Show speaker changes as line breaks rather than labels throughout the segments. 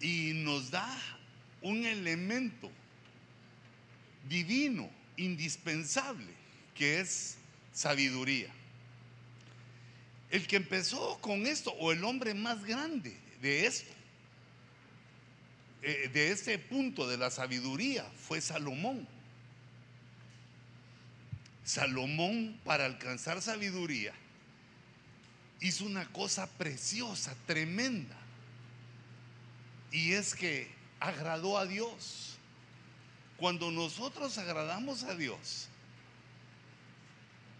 y nos da un elemento divino, indispensable, que es sabiduría. El que empezó con esto, o el hombre más grande de esto, eh, de este punto de la sabiduría, fue Salomón. Salomón, para alcanzar sabiduría, hizo una cosa preciosa, tremenda. Y es que agradó a Dios. Cuando nosotros agradamos a Dios,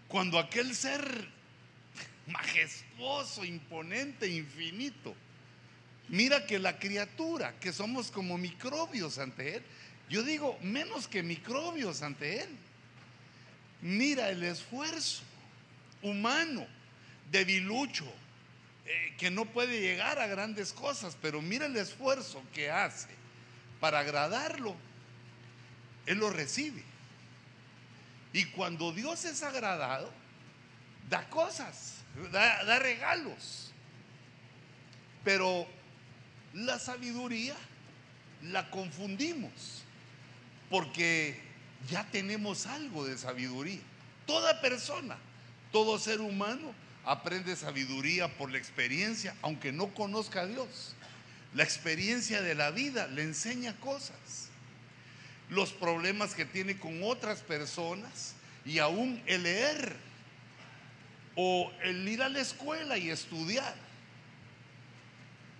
cuando aquel ser majestuoso, imponente, infinito, mira que la criatura, que somos como microbios ante Él, yo digo, menos que microbios ante Él. Mira el esfuerzo humano, debilucho, eh, que no puede llegar a grandes cosas, pero mira el esfuerzo que hace para agradarlo. Él lo recibe. Y cuando Dios es agradado, da cosas, da, da regalos. Pero la sabiduría la confundimos porque ya tenemos algo de sabiduría. Toda persona, todo ser humano aprende sabiduría por la experiencia, aunque no conozca a Dios. La experiencia de la vida le enseña cosas. Los problemas que tiene con otras personas y aún el leer o el ir a la escuela y estudiar.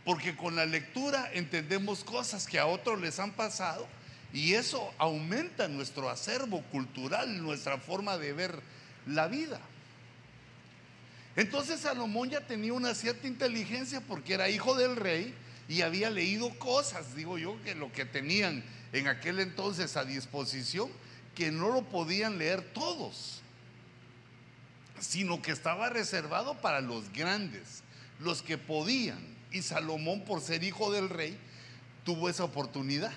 Porque con la lectura entendemos cosas que a otros les han pasado y eso aumenta nuestro acervo cultural, nuestra forma de ver la vida. Entonces Salomón ya tenía una cierta inteligencia porque era hijo del rey y había leído cosas, digo yo, que lo que tenían en aquel entonces a disposición, que no lo podían leer todos, sino que estaba reservado para los grandes, los que podían. Y Salomón, por ser hijo del rey, tuvo esa oportunidad.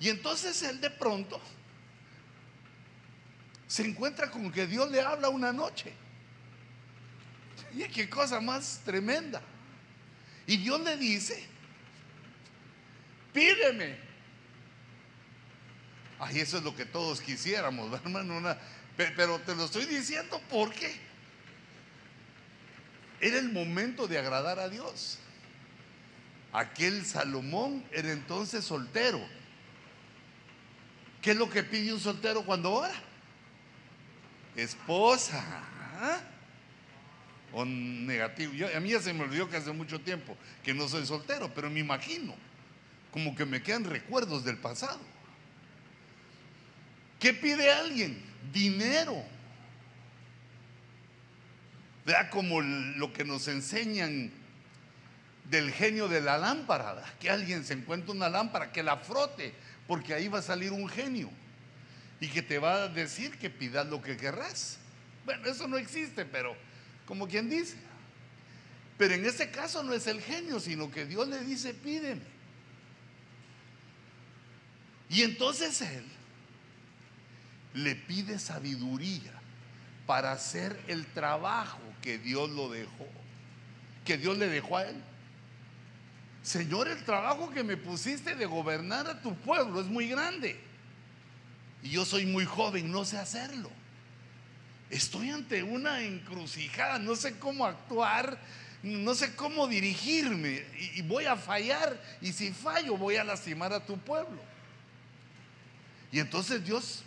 Y entonces él de pronto se encuentra con que Dios le habla una noche. Y qué cosa más tremenda. Y Dios le dice, pídeme. Ay, eso es lo que todos quisiéramos, hermano. pero te lo estoy diciendo porque era el momento de agradar a Dios. Aquel Salomón era entonces soltero. ¿Qué es lo que pide un soltero cuando ora? Esposa. ¿ah? O negativo. a mí ya se me olvidó que hace mucho tiempo que no soy soltero, pero me imagino como que me quedan recuerdos del pasado. ¿Qué pide alguien? Dinero. Vea como lo que nos enseñan del genio de la lámpara, que alguien se encuentra una lámpara, que la frote, porque ahí va a salir un genio y que te va a decir que pidas lo que querrás. Bueno, eso no existe, pero como quien dice. Pero en este caso no es el genio, sino que Dios le dice, pídeme. Y entonces él le pide sabiduría para hacer el trabajo que Dios lo dejó, que Dios le dejó a él. Señor, el trabajo que me pusiste de gobernar a tu pueblo es muy grande. Y yo soy muy joven, no sé hacerlo. Estoy ante una encrucijada, no sé cómo actuar, no sé cómo dirigirme y, voy a fallar y si fallo voy a lastimar a tu pueblo. Y entonces Dios,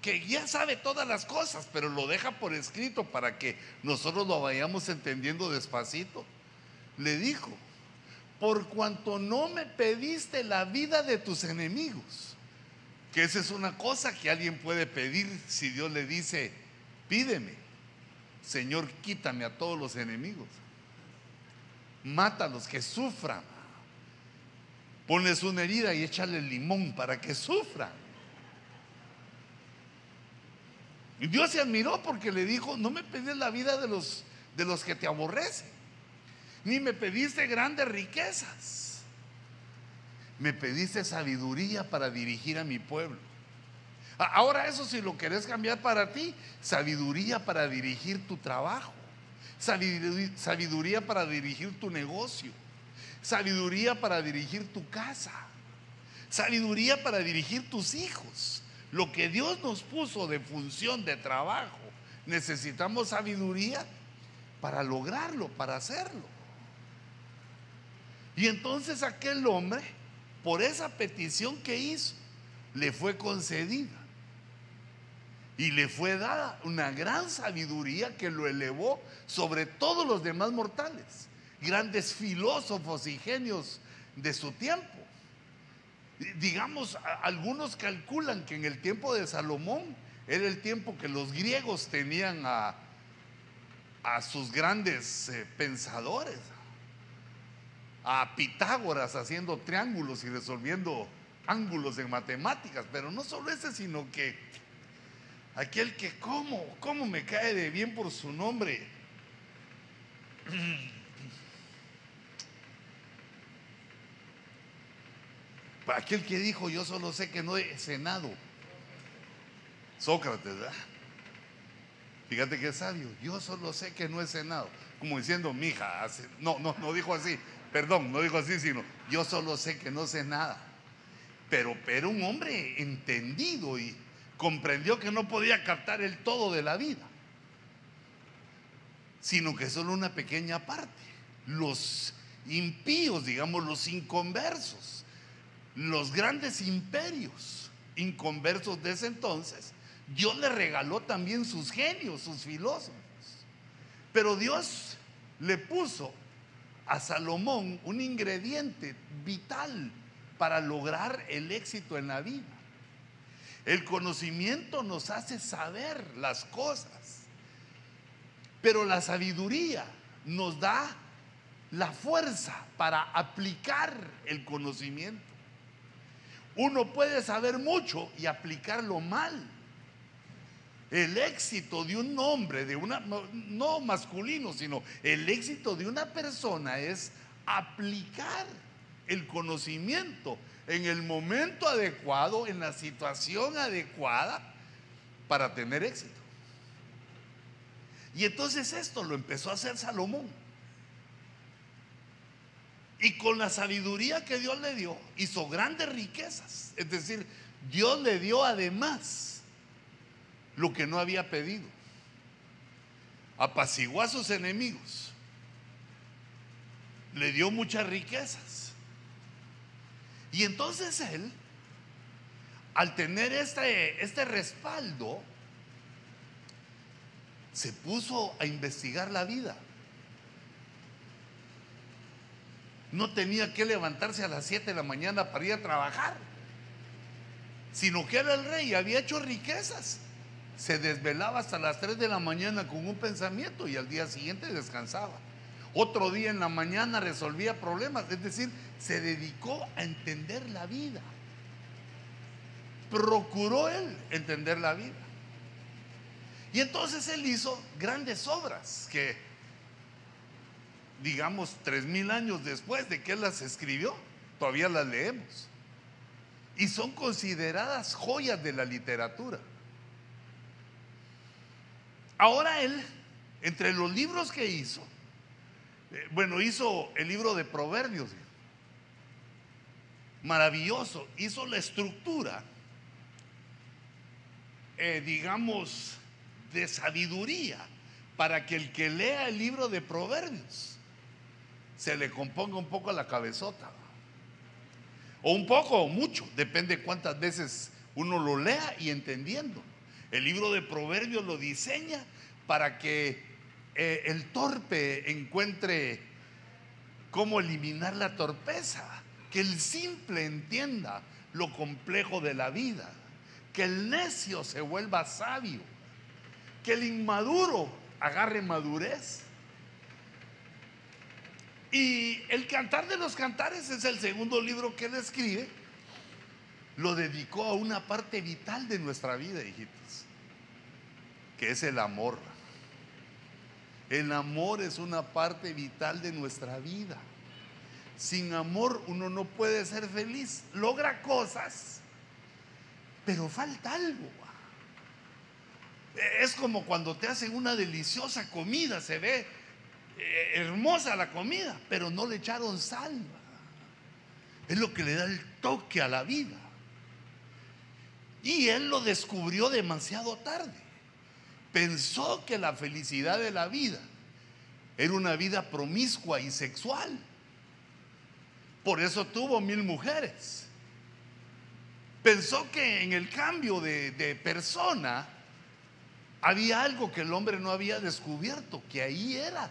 que ya sabe todas las cosas, pero lo deja por escrito para que nosotros lo vayamos entendiendo despacito, le dijo, por cuanto no me pediste la vida de tus enemigos. Que esa es una cosa que alguien puede pedir si Dios le dice, pídeme, Señor, quítame a todos los enemigos. Mátalos, que sufran. Pones una herida y échale limón para que sufran. Y Dios se admiró porque le dijo, no me pedís la vida de los, de los que te aborrecen ni me pediste grandes riquezas. Me pediste sabiduría para dirigir a mi pueblo. Ahora eso si lo querés cambiar para ti, sabiduría para dirigir tu trabajo, sabiduría para dirigir tu negocio, sabiduría para dirigir tu casa, sabiduría para dirigir tus hijos. Lo que Dios nos puso de función de trabajo, necesitamos sabiduría para lograrlo, para hacerlo. Y entonces aquel hombre, por esa petición que hizo, le fue concedida. Y le fue dada una gran sabiduría que lo elevó sobre todos los demás mortales, grandes filósofos y genios de su tiempo. Digamos, algunos calculan que en el tiempo de Salomón era el tiempo que los griegos tenían a, a sus grandes eh, pensadores, a Pitágoras haciendo triángulos y resolviendo ángulos en matemáticas, pero no solo ese, sino que aquel que cómo, cómo me cae de bien por su nombre. Aquel que dijo, yo solo sé que no he cenado. Sócrates, ¿verdad? Fíjate es sabio. Yo solo sé que no he cenado. Como diciendo, mi hija, no, no, no dijo así. Perdón, no dijo así, sino yo solo sé que no sé nada. Pero, pero un hombre entendido y comprendió que no podía captar el todo de la vida, sino que solo una pequeña parte. Los impíos, digamos, los inconversos, los grandes imperios inconversos de ese entonces, Dios le regaló también sus genios, sus filósofos. Pero Dios le puso a Salomón un ingrediente vital para lograr el éxito en la vida. El conocimiento nos hace saber las cosas, pero la sabiduría nos da la fuerza para aplicar el conocimiento. Uno puede saber mucho y aplicarlo mal. El éxito de un hombre, de una, no masculino, sino el éxito de una persona es aplicar el conocimiento en el momento adecuado, en la situación adecuada para tener éxito. Y entonces esto lo empezó a hacer Salomón. Y con la sabiduría que Dios le dio, hizo grandes riquezas. Es decir, Dios le dio además lo que no había pedido. Apaciguó a sus enemigos. Le dio muchas riquezas. Y entonces él, al tener este, este respaldo, se puso a investigar la vida. No tenía que levantarse a las 7 de la mañana para ir a trabajar, sino que era el rey, había hecho riquezas se desvelaba hasta las 3 de la mañana con un pensamiento y al día siguiente descansaba. Otro día en la mañana resolvía problemas, es decir, se dedicó a entender la vida. Procuró él entender la vida. Y entonces él hizo grandes obras que, digamos, tres mil años después de que él las escribió, todavía las leemos. Y son consideradas joyas de la literatura. Ahora él, entre los libros que hizo, bueno, hizo el libro de Proverbios, maravilloso, hizo la estructura, eh, digamos, de sabiduría para que el que lea el libro de Proverbios se le componga un poco la cabezota. O un poco o mucho, depende cuántas veces uno lo lea y entendiendo. El libro de Proverbios lo diseña para que eh, el torpe encuentre cómo eliminar la torpeza, que el simple entienda lo complejo de la vida, que el necio se vuelva sabio, que el inmaduro agarre madurez. Y el Cantar de los Cantares es el segundo libro que él escribe. Lo dedicó a una parte vital de nuestra vida, hijitos, que es el amor. El amor es una parte vital de nuestra vida. Sin amor uno no puede ser feliz. Logra cosas, pero falta algo. Es como cuando te hacen una deliciosa comida, se ve eh, hermosa la comida, pero no le echaron sal. Es lo que le da el toque a la vida. Y él lo descubrió demasiado tarde. Pensó que la felicidad de la vida era una vida promiscua y sexual. Por eso tuvo mil mujeres. Pensó que en el cambio de, persona había algo que el hombre no había descubierto, que ahí era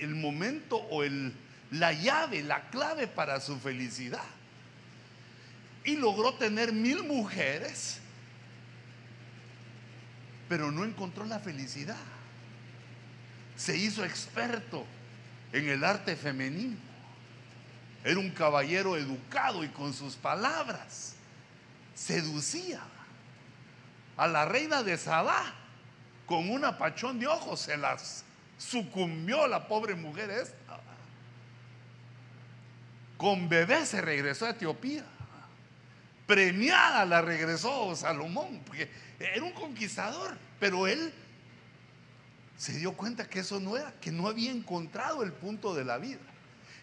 el momento o el, la llave, la clave para su felicidad. Y logró tener mil mujeres, pero no encontró la felicidad. Se hizo experto en el arte femenino. Era un caballero educado y con sus palabras seducía a la reina de Sabá con un apachón de ojos. Se las sucumbió la pobre mujer esta. Con bebé se regresó a Etiopía. Premiada la regresó Salomón, porque era un conquistador, pero él se dio cuenta que eso no era, que no había encontrado el punto de la vida.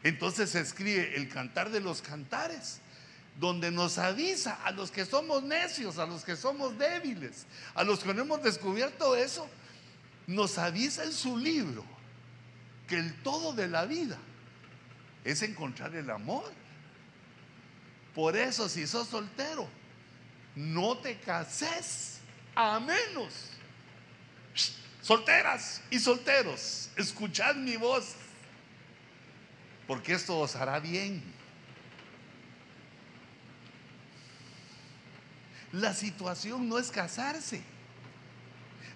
Entonces se escribe el cantar de los cantares, donde nos avisa a los que somos necios, a los que somos débiles, a los que no hemos descubierto eso, nos avisa en su libro que el todo de la vida es encontrar el amor. Por eso si sos soltero, no te cases a menos. Solteras y solteros, escuchad mi voz, porque esto os hará bien. La situación no es casarse.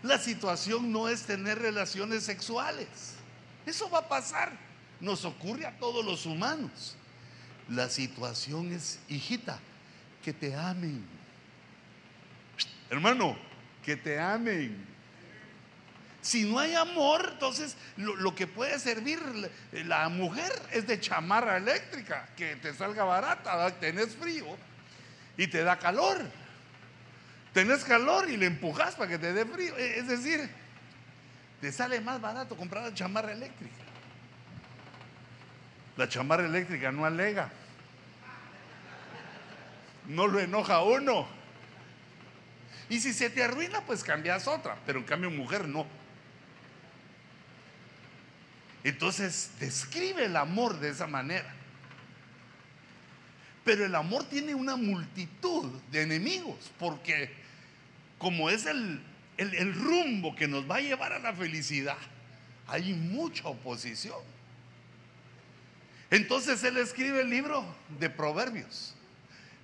La situación no es tener relaciones sexuales. Eso va a pasar. Nos ocurre a todos los humanos. La situación es, hijita, que te amen. Hermano, que te amen. Si no hay amor, entonces lo, que puede servir la mujer es de chamarra eléctrica, que te salga barata, tenés frío y te da calor tenés calor y le empujas para que te dé frío. Es decir, te sale más barato comprar la chamarra eléctrica. La chamarra eléctrica no alega. No lo enoja uno. Y si se te arruina, pues cambias otra. Pero en cambio, mujer no. Entonces, describe el amor de esa manera. Pero el amor tiene una multitud de enemigos, porque como es el, rumbo que nos va a llevar a la felicidad, hay mucha oposición. Entonces él escribe el libro de Proverbios,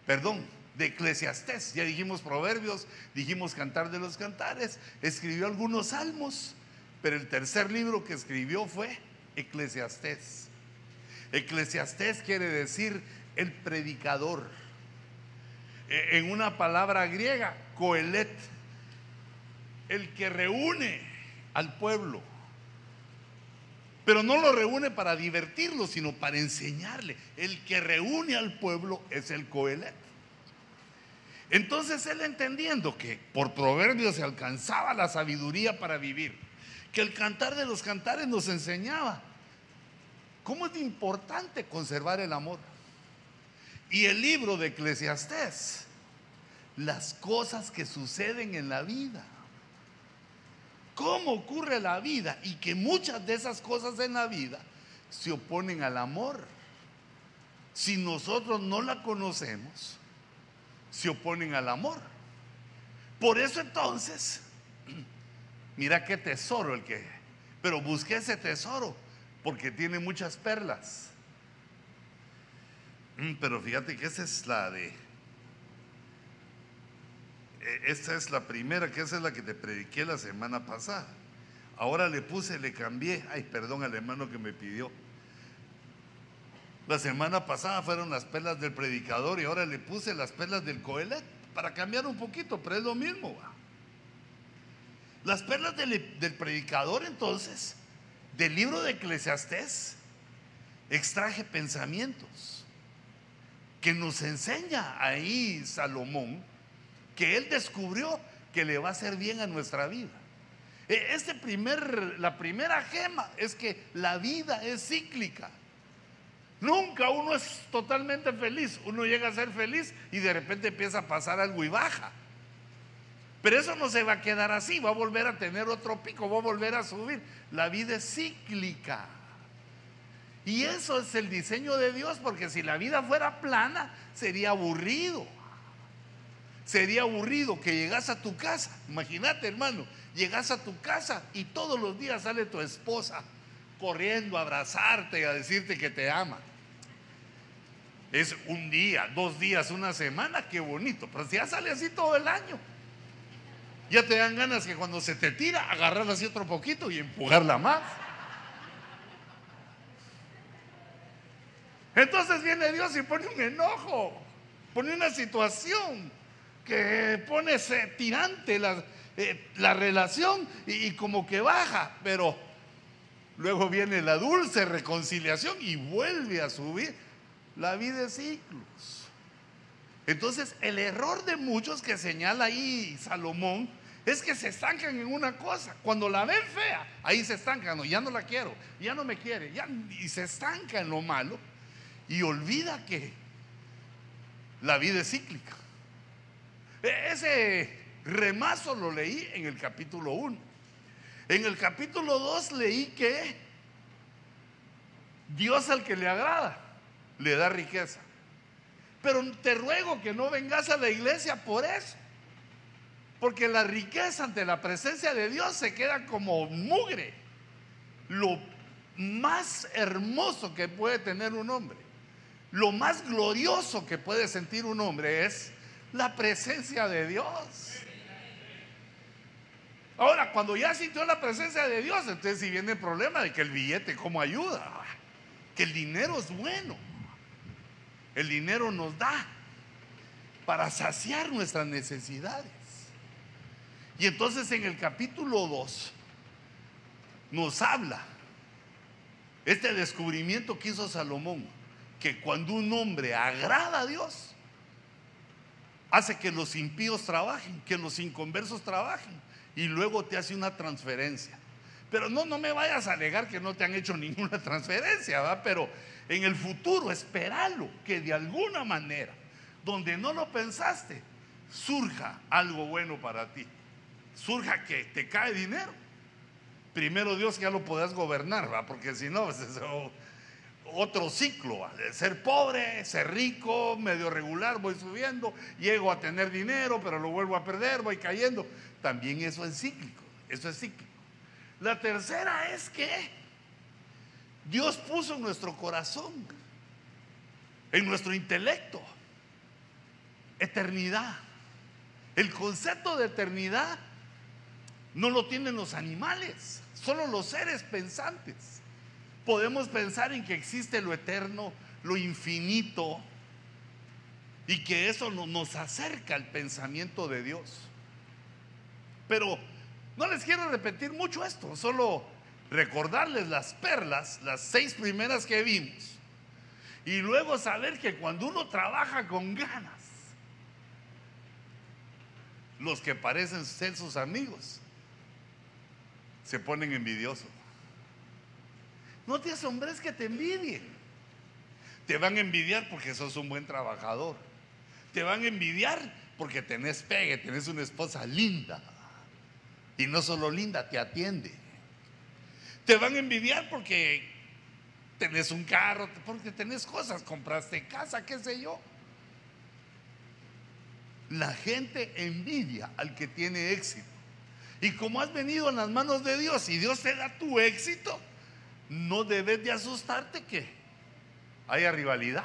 perdón, de Eclesiastés. Ya dijimos Proverbios, dijimos Cantar de los Cantares, escribió algunos salmos, pero el tercer libro que escribió fue Eclesiastés. Eclesiastés quiere decir el predicador. E, en una palabra griega, Coelet, el que reúne al pueblo. Pero no lo reúne para divertirlo, sino para enseñarle. El que reúne al pueblo es el Coelet. Entonces él entendiendo que por proverbios se alcanzaba la sabiduría para vivir, que el cantar de los cantares nos enseñaba cómo es importante conservar el amor. Y el libro de Eclesiastés las cosas que suceden en la vida. ¿Cómo ocurre la vida? Y que muchas de esas cosas en la vida se oponen al amor. Si nosotros no la conocemos, se oponen al amor. Por eso entonces, mira qué tesoro el que... Pero busqué ese tesoro porque tiene muchas perlas. Mm, pero fíjate que esa es la de esta es la primera, que esa es la que te prediqué la semana pasada. Ahora le puse, le cambié. Ay, perdón al hermano que me pidió. La semana pasada fueron las perlas del predicador y ahora le puse las perlas del Coelet para cambiar un poquito, pero es lo mismo. Las perlas del, del predicador entonces, del libro de Eclesiastés, extraje pensamientos que nos enseña ahí Salomón que Él descubrió que le va a hacer bien a nuestra vida. E, este primer, la primera gema es que la vida es cíclica. Nunca uno es totalmente feliz. Uno llega a ser feliz y de repente empieza a pasar algo y baja. Pero eso no se va a quedar así, va a volver a tener otro pico, va a volver a subir. La vida es cíclica. Y eso es el diseño de Dios, porque si la vida fuera plana, sería aburrido. Sería aburrido que llegas a tu casa. Imagínate, hermano, llegas a tu casa y todos los días sale tu esposa corriendo a abrazarte y a decirte que te ama. Es un día, dos días, una semana, qué bonito. Pero si ya sale así todo el año, ya te dan ganas que cuando se te tira, agarrarla así otro poquito y empujarla más. Entonces viene Dios y pone un enojo, pone una situación que pone tirante la, eh, la relación y, y como que baja, pero luego viene la dulce reconciliación y vuelve a subir. La vida es ciclos. Entonces, el error de muchos que señala ahí Salomón es que se estancan en una cosa. Cuando la ven fea, ahí se estancan. No, ya no la quiero, ya no me quiere, ya, y se estanca en lo malo y olvida que la vida es cíclica. Ese remazo lo leí en el capítulo 1. En el capítulo 2 leí que Dios al que le agrada le da riqueza. Pero te ruego que no vengas a la iglesia por eso. Porque la riqueza ante la presencia de Dios se queda como mugre. Lo más hermoso que puede tener un hombre, lo más glorioso que puede sentir un hombre es la presencia de Dios. Ahora, cuando ya sintió la presencia de Dios, entonces si viene el problema de que el billete, ¿cómo ayuda? Que el dinero es bueno. El dinero nos da para saciar nuestras necesidades. Y entonces en el capítulo 2 nos habla este descubrimiento que hizo Salomón, que cuando un hombre agrada a Dios, hace que los impíos trabajen, que los inconversos trabajen, y luego te hace una transferencia. Pero no, no me vayas a alegar que no te han hecho ninguna transferencia, ¿va? Pero en el futuro, esperalo, que de alguna manera, donde no lo pensaste, surja algo bueno para ti surja que te cae dinero. Primero Dios ya lo podrás gobernar, ¿va? porque si no, es otro ciclo, de ser pobre, ser rico, medio regular, voy subiendo, llego a tener dinero, pero lo vuelvo a perder, voy cayendo. También eso es cíclico, eso es cíclico. La tercera es que Dios puso en nuestro corazón, en nuestro intelecto, eternidad. El concepto de eternidad no lo tienen los animales, solo los seres pensantes. Podemos pensar en que existe lo eterno, lo infinito, y que eso nos acerca al pensamiento de Dios. Pero no les quiero repetir mucho esto, solo recordarles las perlas, las seis primeras que vimos, y luego saber que cuando uno trabaja con ganas, los que parecen ser sus amigos se ponen envidiosos. No te asombres que te envidien. Te van a envidiar porque sos un buen trabajador. Te van a envidiar porque tenés pegue, tenés una esposa linda. Y no solo linda, te atiende. Te van a envidiar porque tenés un carro, porque tenés cosas, compraste casa, qué sé yo. La gente envidia al que tiene éxito. Y como has venido en las manos de Dios y Dios te da tu éxito, no debes de asustarte que haya rivalidad,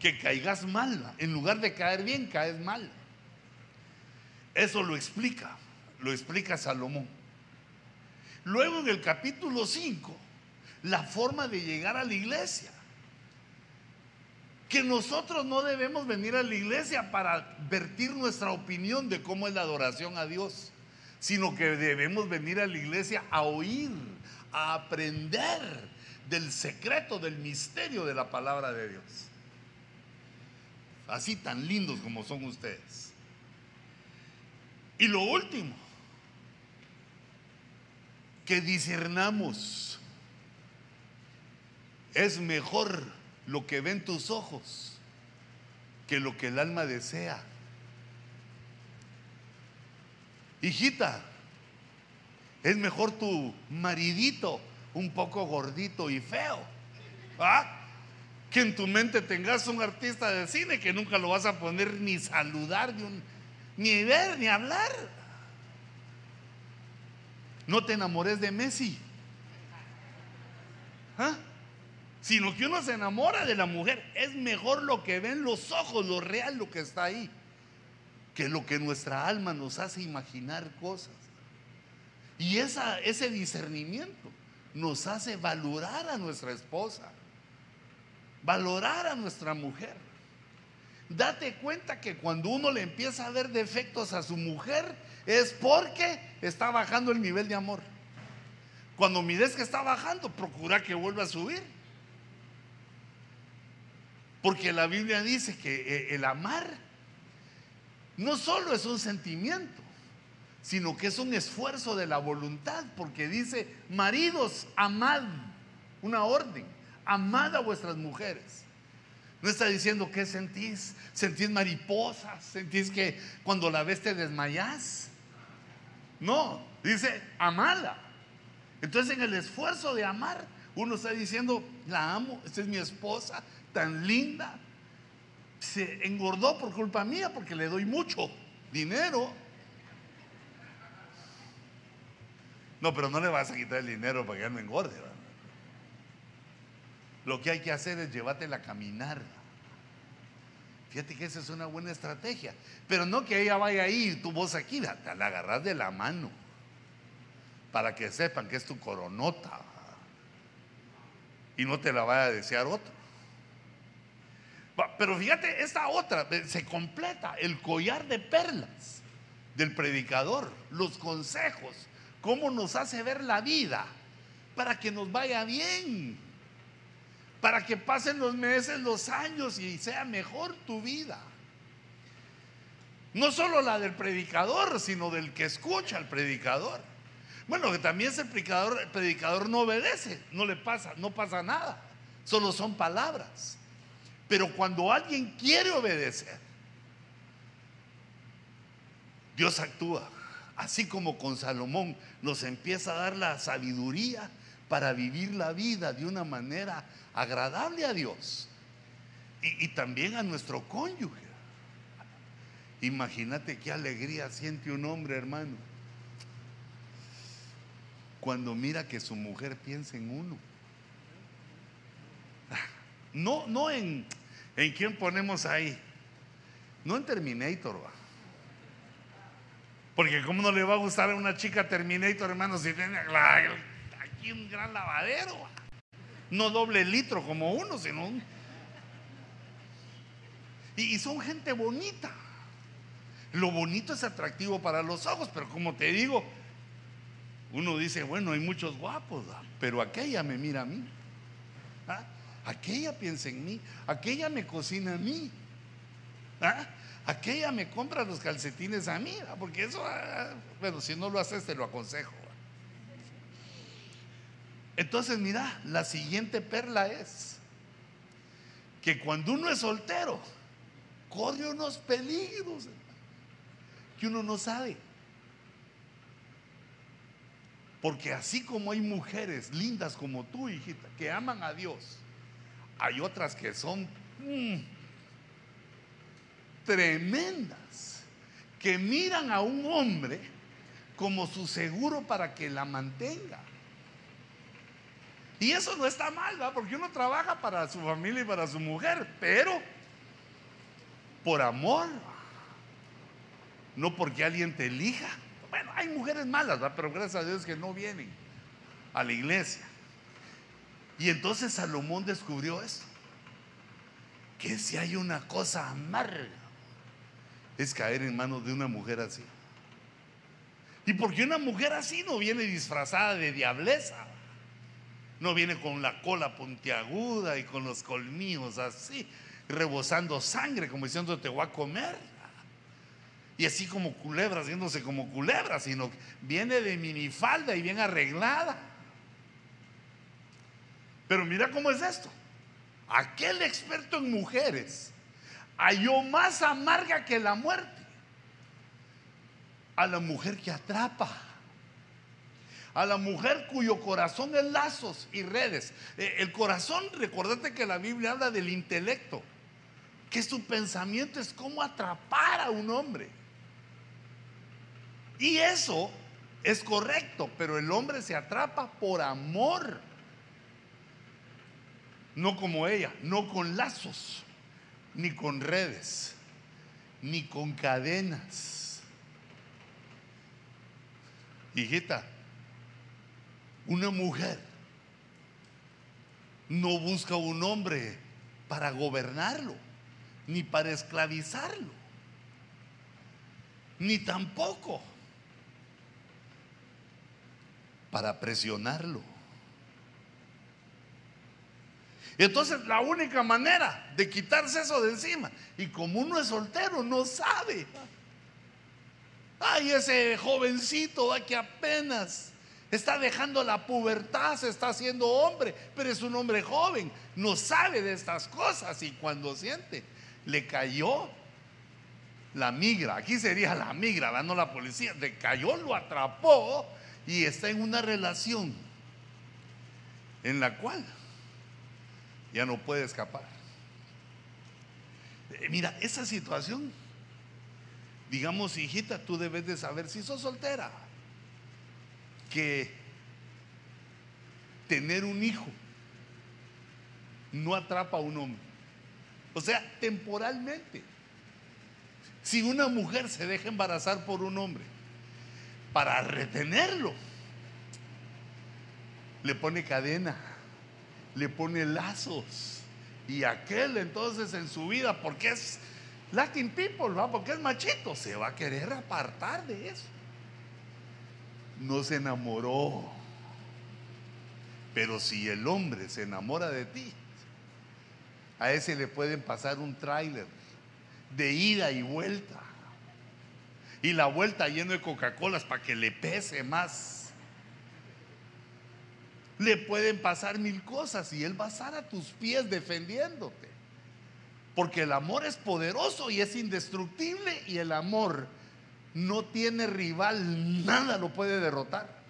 que caigas mal. En lugar de caer bien, caes mal. Eso lo explica, lo explica Salomón. Luego en el capítulo 5, la forma de llegar a la iglesia. Que nosotros no debemos venir a la iglesia para vertir nuestra opinión de cómo es la adoración a Dios sino que debemos venir a la iglesia a oír, a aprender del secreto, del misterio de la palabra de Dios. Así tan lindos como son ustedes. Y lo último, que discernamos. Es mejor lo que ven tus ojos que lo que el alma desea. Hijita, es mejor tu maridito un poco gordito y feo. Que en tu mente tengas un artista de cine que nunca lo vas a poner ni saludar, ni, ver, ni hablar. No te enamores de Messi. ¿Ah? Sino que uno se enamora de la mujer. Es mejor lo que ven los ojos, lo real, lo que está ahí, que lo que nuestra alma nos hace imaginar cosas. Y ese discernimiento nos hace valorar a nuestra esposa, valorar a nuestra mujer. Date cuenta que cuando uno le empieza a ver defectos a su mujer es porque está bajando el nivel de amor. Cuando mires que está bajando, procura que vuelva a subir. Porque la Biblia dice que eh, el amar no solo es un sentimiento, sino que es un esfuerzo de la voluntad, porque dice, maridos, amad, una orden, amad a vuestras mujeres. No está diciendo qué sentís, sentís mariposas, sentís que cuando la ves te desmayás. No, dice, amala. Entonces en el esfuerzo de amar, uno está diciendo, la amo, esta es mi esposa, tan linda. Se engordó por culpa mía porque le doy mucho dinero No, pero no le vas a quitar el dinero para que no engorde. Lo que hay que hacer es llevártela a caminar. Fíjate que esa es una buena estrategia. Pero no que ella vaya ahí tu voz aquí, la, la agarras de la mano. Para que sepan que es tu coronota. Y no te la vaya a desear otro. Pero fíjate, esta otra se completa, el collar de perlas del predicador, los consejos cómo nos hace ver la vida para que nos vaya bien, para que pasen los meses, los años y sea mejor tu vida. No solo la del predicador, sino del que escucha al predicador. Bueno, que también ese predicador, el predicador no obedece, no le pasa, no pasa nada, solo son palabras. Pero cuando alguien quiere obedecer, Dios actúa así como con Salomón, nos empieza a dar la sabiduría para vivir la vida de una manera agradable a Dios y, también a nuestro cónyuge. Imagínate qué alegría siente un hombre, hermano, cuando mira que su mujer piensa en uno. No, no en, en quién ponemos ahí, no en Terminator, va porque cómo no le va a gustar a una chica Terminator, hermano, si tiene aquí un gran lavadero. No doble litro como uno, sino un... Y, son gente bonita. Lo bonito es atractivo para los ojos, pero como te digo, uno dice, bueno, hay muchos guapos, pero aquella me mira a mí. ¿Ah? Aquella piensa en mí, aquella me cocina a mí. ¿Ah? Aquella me compra los calcetines a mí, porque eso, ah, bueno, si no lo haces te lo aconsejo. Entonces, mira, la siguiente perla es que cuando uno es soltero, corre unos peligros que uno no sabe. Porque así como hay mujeres lindas como tú, hijita, que aman a Dios, hay otras que son... Mm, tremendas que miran a un hombre como su seguro para que la mantenga. Y eso no está mal, ¿va? porque uno trabaja para su familia y para su mujer, pero por amor, no porque alguien te elija. Bueno, hay mujeres malas, pero gracias a Dios que no vienen a la iglesia. Y entonces Salomón descubrió esto, que si hay una cosa amarga es caer en manos de una mujer así. Y porque una mujer así no viene disfrazada de diableza, no viene con la cola puntiaguda y con los colmillos así, rebosando sangre, como diciendo te voy a comer. Y así como culebra, haciéndose como culebra, sino viene de minifalda y bien arreglada. Pero mira cómo es esto. Aquel experto en mujeres halló más amarga que la muerte a la mujer que atrapa, a la mujer cuyo corazón es lazos y redes. Eh, el corazón, recordate que la Biblia habla del intelecto, que su pensamiento es cómo atrapar a un hombre. Y eso es correcto, pero el hombre se atrapa por amor. No como ella, no con lazos, ni con redes, ni con cadenas. Hijita, una mujer no busca un hombre para gobernarlo, ni para esclavizarlo, ni tampoco para presionarlo. Entonces la única manera de quitarse eso de encima, y como uno es soltero, no sabe. Ay, ese jovencito que apenas está dejando la pubertad, se está haciendo hombre, pero es un hombre joven, no sabe de estas cosas y cuando siente, le cayó la migra, aquí sería la migra, no la policía, le cayó, lo atrapó y está en una relación en la cual ya no puede escapar. Eh, mira, esa situación, digamos, hijita, tú debes de saber si sos soltera, que tener un hijo no atrapa a un hombre. O sea, temporalmente. Si una mujer se deja embarazar por un hombre para retenerlo, le pone cadena le pone lazos. Y aquel entonces en su vida, porque es Latin people, ¿va? porque es machito, se va a querer apartar de eso. No se enamoró. Pero si el hombre se enamora de ti, a ese le pueden pasar un tráiler de ida y vuelta. Y la vuelta lleno de Coca-Colas para que le pese más le pueden pasar mil cosas y Él va a estar a tus pies defendiéndote. Porque el amor es poderoso y es indestructible y el amor no tiene rival, nada lo puede derrotar.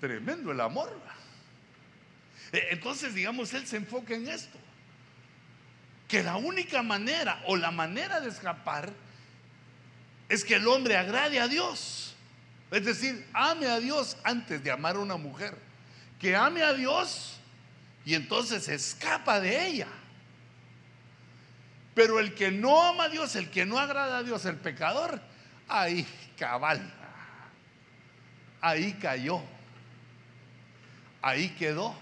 Tremendo el amor. E, entonces, digamos, Él se enfoca en esto. Que la única manera o la manera de escapar es que el hombre agrade a Dios. Es decir, ame a Dios antes de amar a una mujer. Que ame a Dios y entonces escapa de ella. Pero el que no ama a Dios, el que no agrada a Dios, el pecador, ahí cabal. Ahí cayó. Ahí quedó.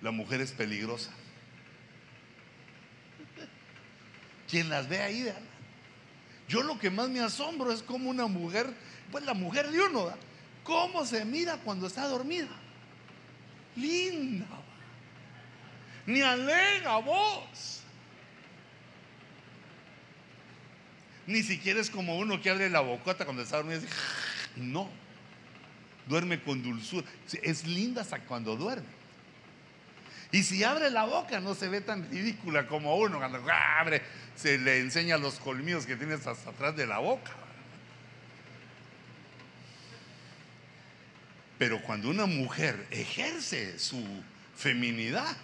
La mujer es peligrosa. Quien las ve ahí, yo lo que más me asombro es como una mujer, pues la mujer de uno, cómo se mira cuando está dormida. Linda. Ni alega voz. Ni siquiera es como uno que abre la bocota cuando está dormida. No. Duerme con dulzura. Es linda hasta cuando duerme. Y si abre la boca no se ve tan ridícula como uno cuando abre, se le enseña los colmillos que tienes hasta atrás de la boca. Pero cuando una mujer ejerce su feminidad,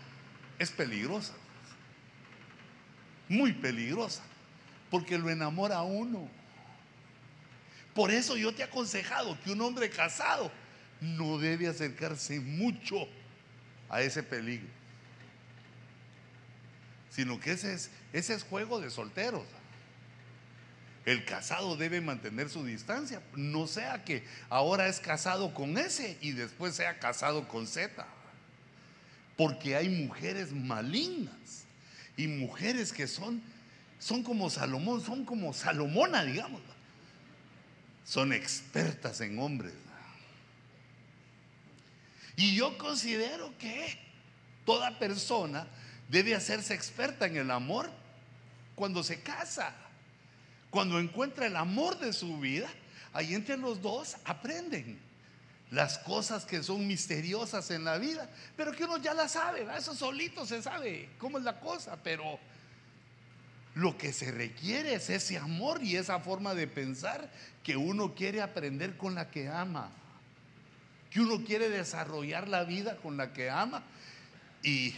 es peligrosa. Muy peligrosa. Porque lo enamora a uno. Por eso yo te he aconsejado que un hombre casado no debe acercarse mucho a ese peligro. Sino que ese es, ese es juego de solteros. El casado debe mantener su distancia. No sea que ahora es casado con ese y después sea casado con Z. Porque hay mujeres malignas y mujeres que son, son como Salomón, son como Salomona, digamos. Son expertas en hombres. Y yo considero que Toda persona debe hacerse experta en el amor cuando se casa, cuando encuentra el amor de su vida. Ahí entre los dos aprenden las cosas que son misteriosas en la vida, pero que uno ya las sabe, eso solito se sabe cómo es la cosa, pero lo que se requiere es ese amor y esa forma de pensar que uno quiere aprender con la que ama, que uno quiere desarrollar la vida con la que ama. Y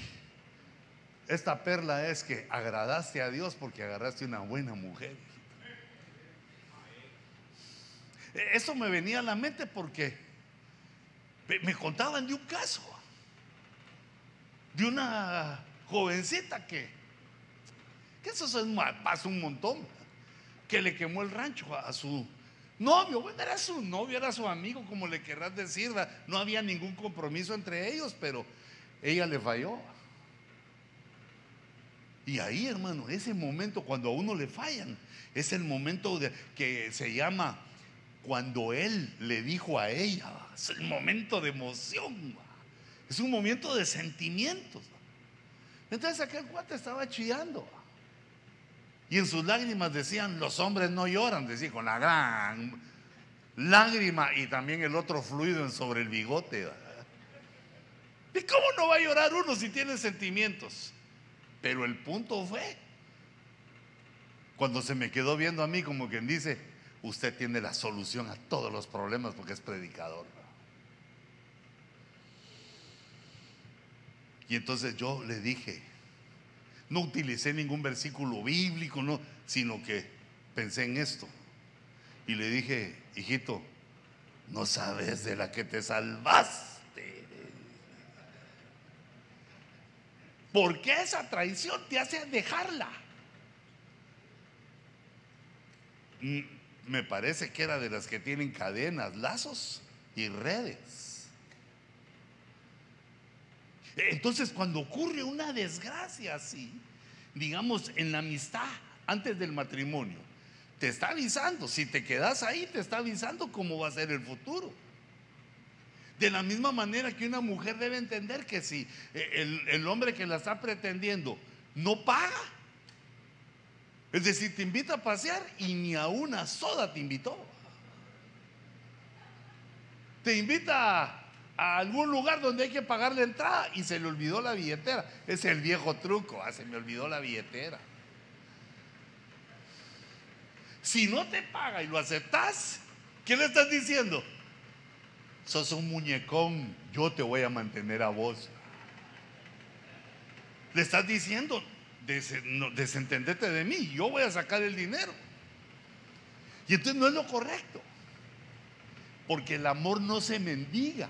esta perla es que agradaste a Dios porque agarraste una buena mujer. Eso me venía a la mente porque me contaban de un caso, de una jovencita que eso es pasa un montón, que le quemó el rancho a, su novio, bueno, era su novio, era su amigo, como le querrás decir, no había ningún compromiso entre ellos, pero ella le falló. Y ahí, hermano, ese momento cuando a uno le fallan, es el momento de, que se llama cuando él le dijo a ella, es el momento de emoción, es un momento de sentimientos. Entonces aquel cuate estaba chillando. Y en sus lágrimas decían, los hombres no lloran, decía, con la gran lágrima y también el otro fluido sobre el bigote. ¿Y cómo no va a llorar uno si tiene sentimientos? Pero el punto fue, cuando se me quedó viendo a mí como quien dice, usted tiene la solución a todos los problemas porque es predicador. Y entonces yo le dije, no utilicé ningún versículo bíblico, no, sino que pensé en esto. Y le dije, hijito, no sabes de la que te salvaste. ¿Por qué esa traición te hace dejarla? Mm, me parece que era de las que tienen cadenas, lazos y redes. Entonces, cuando ocurre una desgracia así, digamos en la amistad antes del matrimonio, te está avisando, si te quedas ahí, te está avisando cómo va a ser el futuro. De la misma manera que una mujer debe entender que si el, el hombre que la está pretendiendo no paga, es decir, te invita a pasear y ni a una soda te invitó. Te invita a algún lugar donde hay que pagar la entrada y se le olvidó la billetera. Es el viejo truco, ah, se me olvidó la billetera. Si no te paga y lo aceptas, ¿qué le estás diciendo? Sos un muñecón, yo te voy a mantener a vos. Le estás diciendo, desentendete de mí, yo voy a sacar el dinero. Y entonces no es lo correcto, porque el amor no se mendiga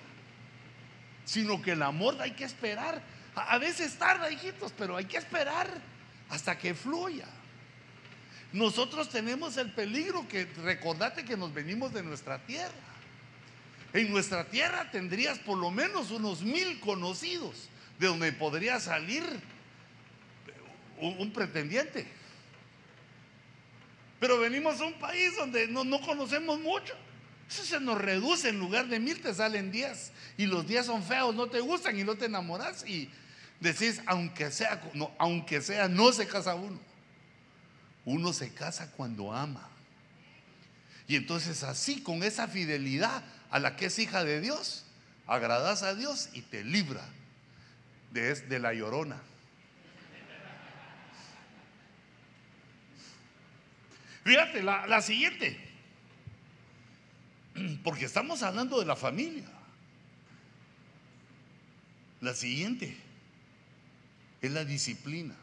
sino que el amor hay que esperar. A veces tarda, hijitos, pero hay que esperar hasta que fluya. Nosotros tenemos el peligro que recordate que nos venimos de nuestra tierra. En nuestra tierra tendrías por lo menos unos mil conocidos de donde podría salir un, pretendiente. Pero venimos a un país donde no, no conocemos mucho. Eso se nos reduce, en lugar de mil te salen diez. Y los diez son feos, no te gustan y no te enamoras. Y decís, aunque sea, no, aunque sea, no se casa uno. Uno se casa cuando ama. Y entonces así, con esa fidelidad a la que es hija de Dios, agradas a Dios y te libra de, de la llorona. Fíjate, la, la siguiente. Porque estamos hablando de la familia. La siguiente es la disciplina.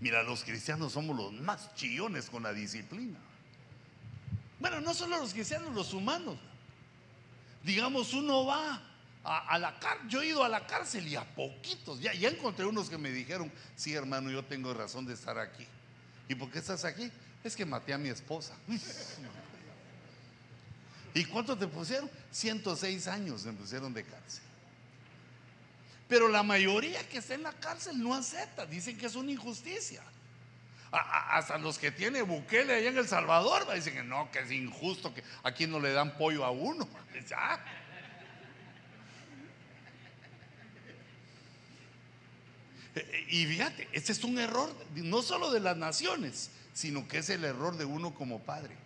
Mira, los cristianos somos los más chillones con la disciplina. Bueno, no solo los cristianos, los humanos. Digamos, uno va a, la cárcel. Yo he ido a la cárcel y a poquitos. Ya, ya encontré unos que me dijeron, sí, hermano, yo tengo razón de estar aquí. ¿Y por qué estás aquí? Es que maté a mi esposa. ¿Y cuánto te pusieron? 106 años me pusieron de cárcel. Pero la mayoría que está en la cárcel no acepta, dicen que es una injusticia. hasta los que tiene Bukele allá en El Salvador dicen que no, que es injusto, que aquí no le dan pollo a uno. Y fíjate, este es un error no solo de las naciones, sino que es el error de uno como padre.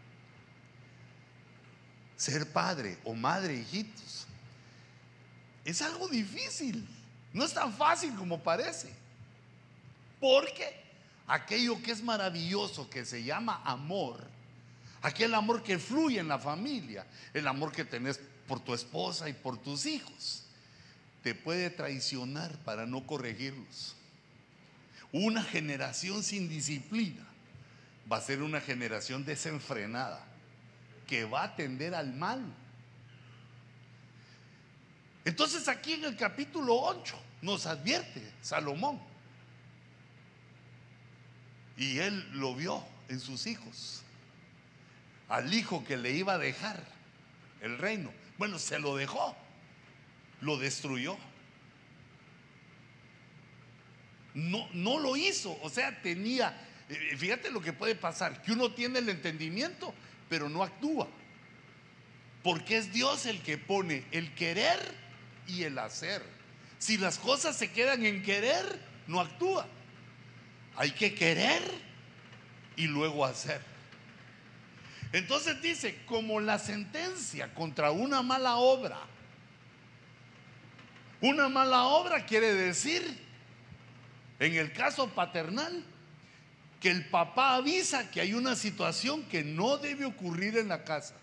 Ser padre o madre, hijitos, es algo difícil. No es tan fácil como parece. Porque aquello que es maravilloso, que se llama amor, aquel amor que fluye en la familia, el amor que tenés por tu esposa y por tus hijos, te puede traicionar para no corregirlos. Una generación sin disciplina va a ser una generación desenfrenada que va a tender al mal. Entonces aquí en el capítulo 8 nos advierte Salomón. Y él lo vio en sus hijos. Al hijo que le iba a dejar el reino. Bueno, se lo dejó. Lo destruyó. No, no lo hizo. O sea, tenía, eh, fíjate lo que puede pasar, que uno tiene el entendimiento, pero no actúa. Porque es Dios el que pone el querer y el hacer. Si las cosas se quedan en querer, no actúa. Hay que querer y luego hacer. Entonces dice, como la sentencia contra una mala obra. Una mala obra quiere decir, en el caso paternal, que el papá avisa que hay una situación que no debe ocurrir en la casa.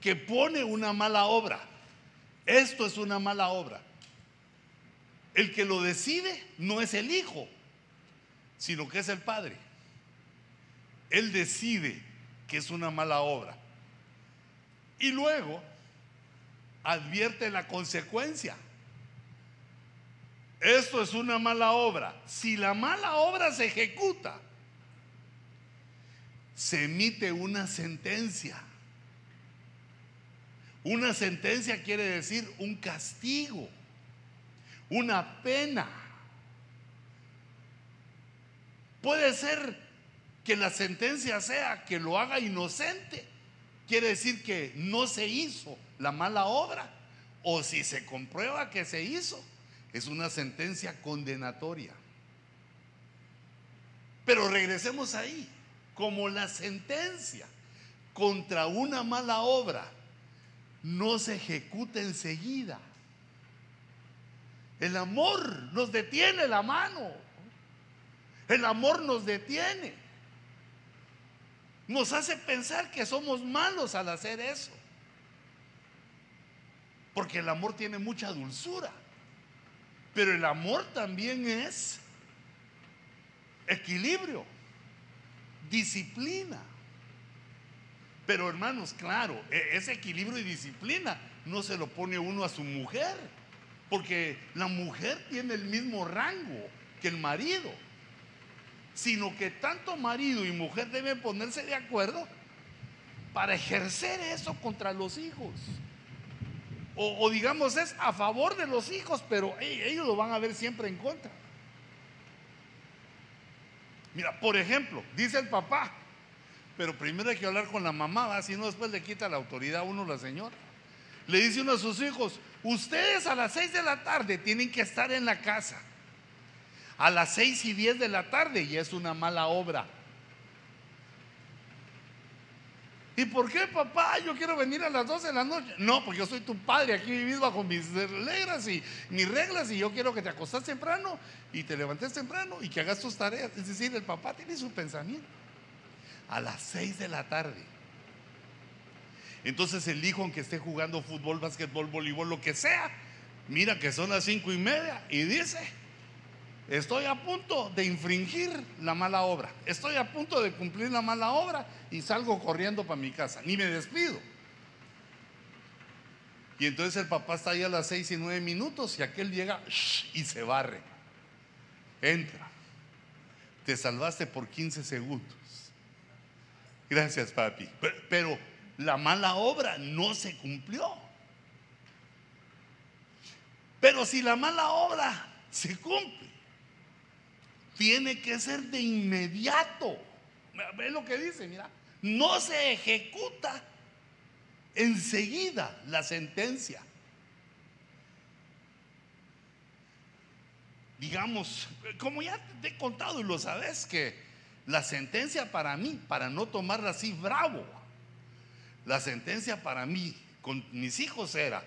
Que pone una mala obra. Esto es una mala obra. El que lo decide no es el hijo, sino que es el padre. Él decide que es una mala obra. Y luego advierte la consecuencia. Esto es una mala obra. Si la mala obra se ejecuta, se emite una sentencia. Una sentencia quiere decir un castigo, una pena. Puede ser que la sentencia sea que lo haga inocente. Quiere decir que no se hizo la mala obra. O si se comprueba que se hizo, es una sentencia condenatoria. Pero regresemos ahí. Como la sentencia contra una mala obra no se ejecuta enseguida. El amor nos detiene la mano. El amor nos detiene. Nos hace pensar que somos malos al hacer eso. Porque el amor tiene mucha dulzura. Pero el amor también es equilibrio, disciplina. Pero hermanos, claro, e-, ese equilibrio y disciplina no se lo pone uno a su mujer. Porque la mujer tiene el mismo rango que el marido sino que tanto marido y mujer deben ponerse de acuerdo para ejercer eso contra los hijos. O, digamos es a favor de los hijos, pero ellos lo van a ver siempre en contra. Mira, por ejemplo, dice el papá, pero primero hay que hablar con la mamá, si no después le quita la autoridad a uno la señora. Le dice uno a sus hijos, ustedes a las seis de la tarde tienen que estar en la casa a las seis y diez de la tarde y es una mala obra. ¿Y por qué, papá? Yo quiero venir a las 12 de la noche. No, porque yo soy tu padre, aquí vivís bajo mis reglas y mis reglas y yo quiero que te acostas temprano y te levantes temprano y que hagas tus tareas. Es decir, el papá tiene su pensamiento. A las 6 de la tarde. Entonces el hijo, aunque esté jugando fútbol, básquetbol, voleibol, lo que sea, mira que son las cinco y media y dice, Estoy a punto de infringir la mala obra. Estoy a punto de cumplir la mala obra y salgo corriendo para mi casa. Ni me despido. Y entonces el papá está ahí a las seis y nueve minutos y aquel llega y se barre. Entra. Te salvaste por 15 segundos. Gracias, papi. Pero, pero la mala obra no se cumplió. Pero si la mala obra se cumple, tiene que ser de inmediato. ¿Ves lo que dice? Mira, no se ejecuta enseguida la sentencia. digamos, como ya te he contado y lo sabes, que la sentencia para mí, para no tomarla así bravo, la sentencia para mí con mis hijos era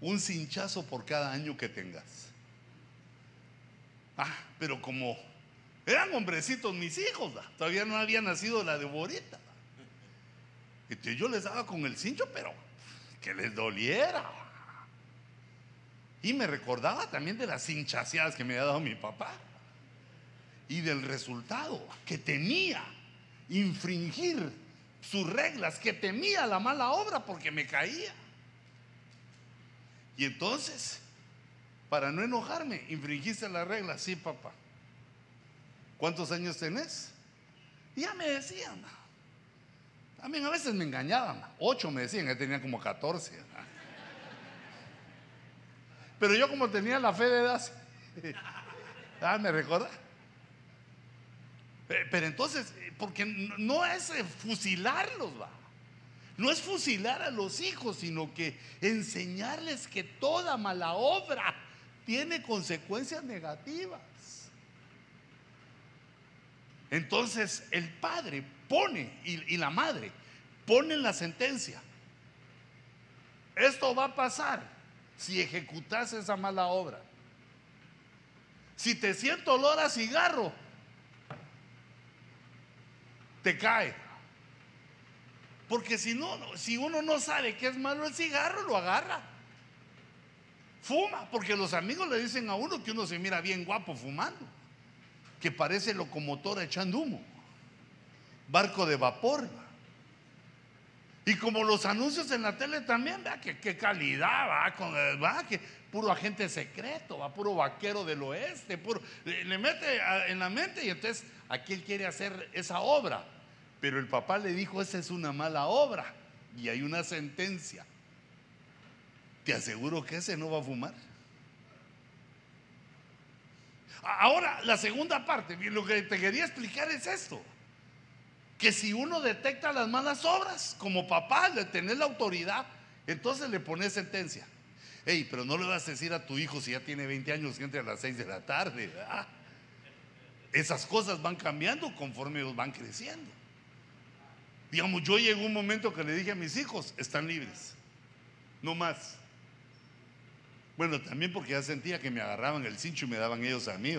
un cinchazo por cada año que tengas. Ah, pero como eran hombrecitos mis hijos, todavía no había nacido la Deborita. Entonces yo les daba con el cincho, pero que les doliera. Y me recordaba también de las hinchaseadas que me había dado mi papá. Y del resultado que tenía infringir sus reglas, que temía la mala obra porque me caía. Y entonces, para no enojarme, infringiste la regla, sí, papá. ¿Cuántos años tenés? Ya me decían. También a veces me engañaban. Ocho me decían, que tenía como catorce. Pero yo como tenía la fe de edad, ah, ¿me recuerda? Pero entonces, porque no es fusilarlos, va. No es fusilar a los hijos, sino que enseñarles que toda mala obra tiene consecuencias negativas. Entonces el padre pone y, la madre ponen la sentencia. Esto va a pasar si ejecutas esa mala obra. Si te siento olor a cigarro, te cae. Porque si no, si uno no sabe que es malo el cigarro, lo agarra. Fuma, porque los amigos le dicen a uno que uno se mira bien guapo fumando que parece locomotora echando humo, barco de vapor. Y como los anuncios en la tele también, vea que qué calidad, va, con, va, que puro agente secreto, va, puro vaquero del oeste, le, mete en la mente y entonces aquí él quiere hacer esa obra. Pero el papá le dijo, esa es una mala obra y hay una sentencia. Te aseguro que ese no va a fumar. Ahora, la segunda parte, lo que te quería explicar es esto. Que si uno detecta las malas obras, como papá, de tener la autoridad, entonces le pones sentencia. Ey, pero no le vas a decir a tu hijo si ya tiene 20 años que entre a las 6 de la tarde. Esas cosas van cambiando conforme ellos van creciendo. Digamos, yo llegó un momento que le dije a mis hijos, están libres, no más. Bueno, también porque ya sentía que me agarraban el cincho y me daban ellos a mí.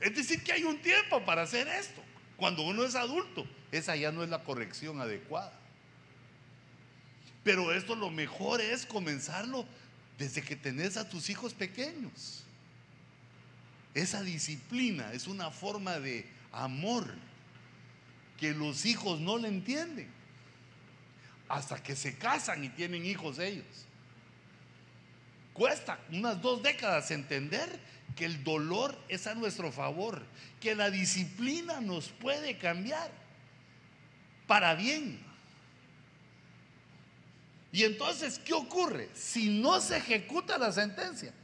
Es decir, que hay un tiempo para hacer esto. Cuando uno es adulto, esa ya no es la corrección adecuada. Pero esto lo mejor es comenzarlo desde que tenés a tus hijos pequeños. Esa disciplina es una forma de amor que los hijos no le entienden hasta que se casan y tienen hijos ellos. Cuesta unas dos décadas entender que el dolor es a nuestro favor, que la disciplina nos puede cambiar para bien. Y entonces, ¿qué ocurre? Si no se ejecuta la sentencia,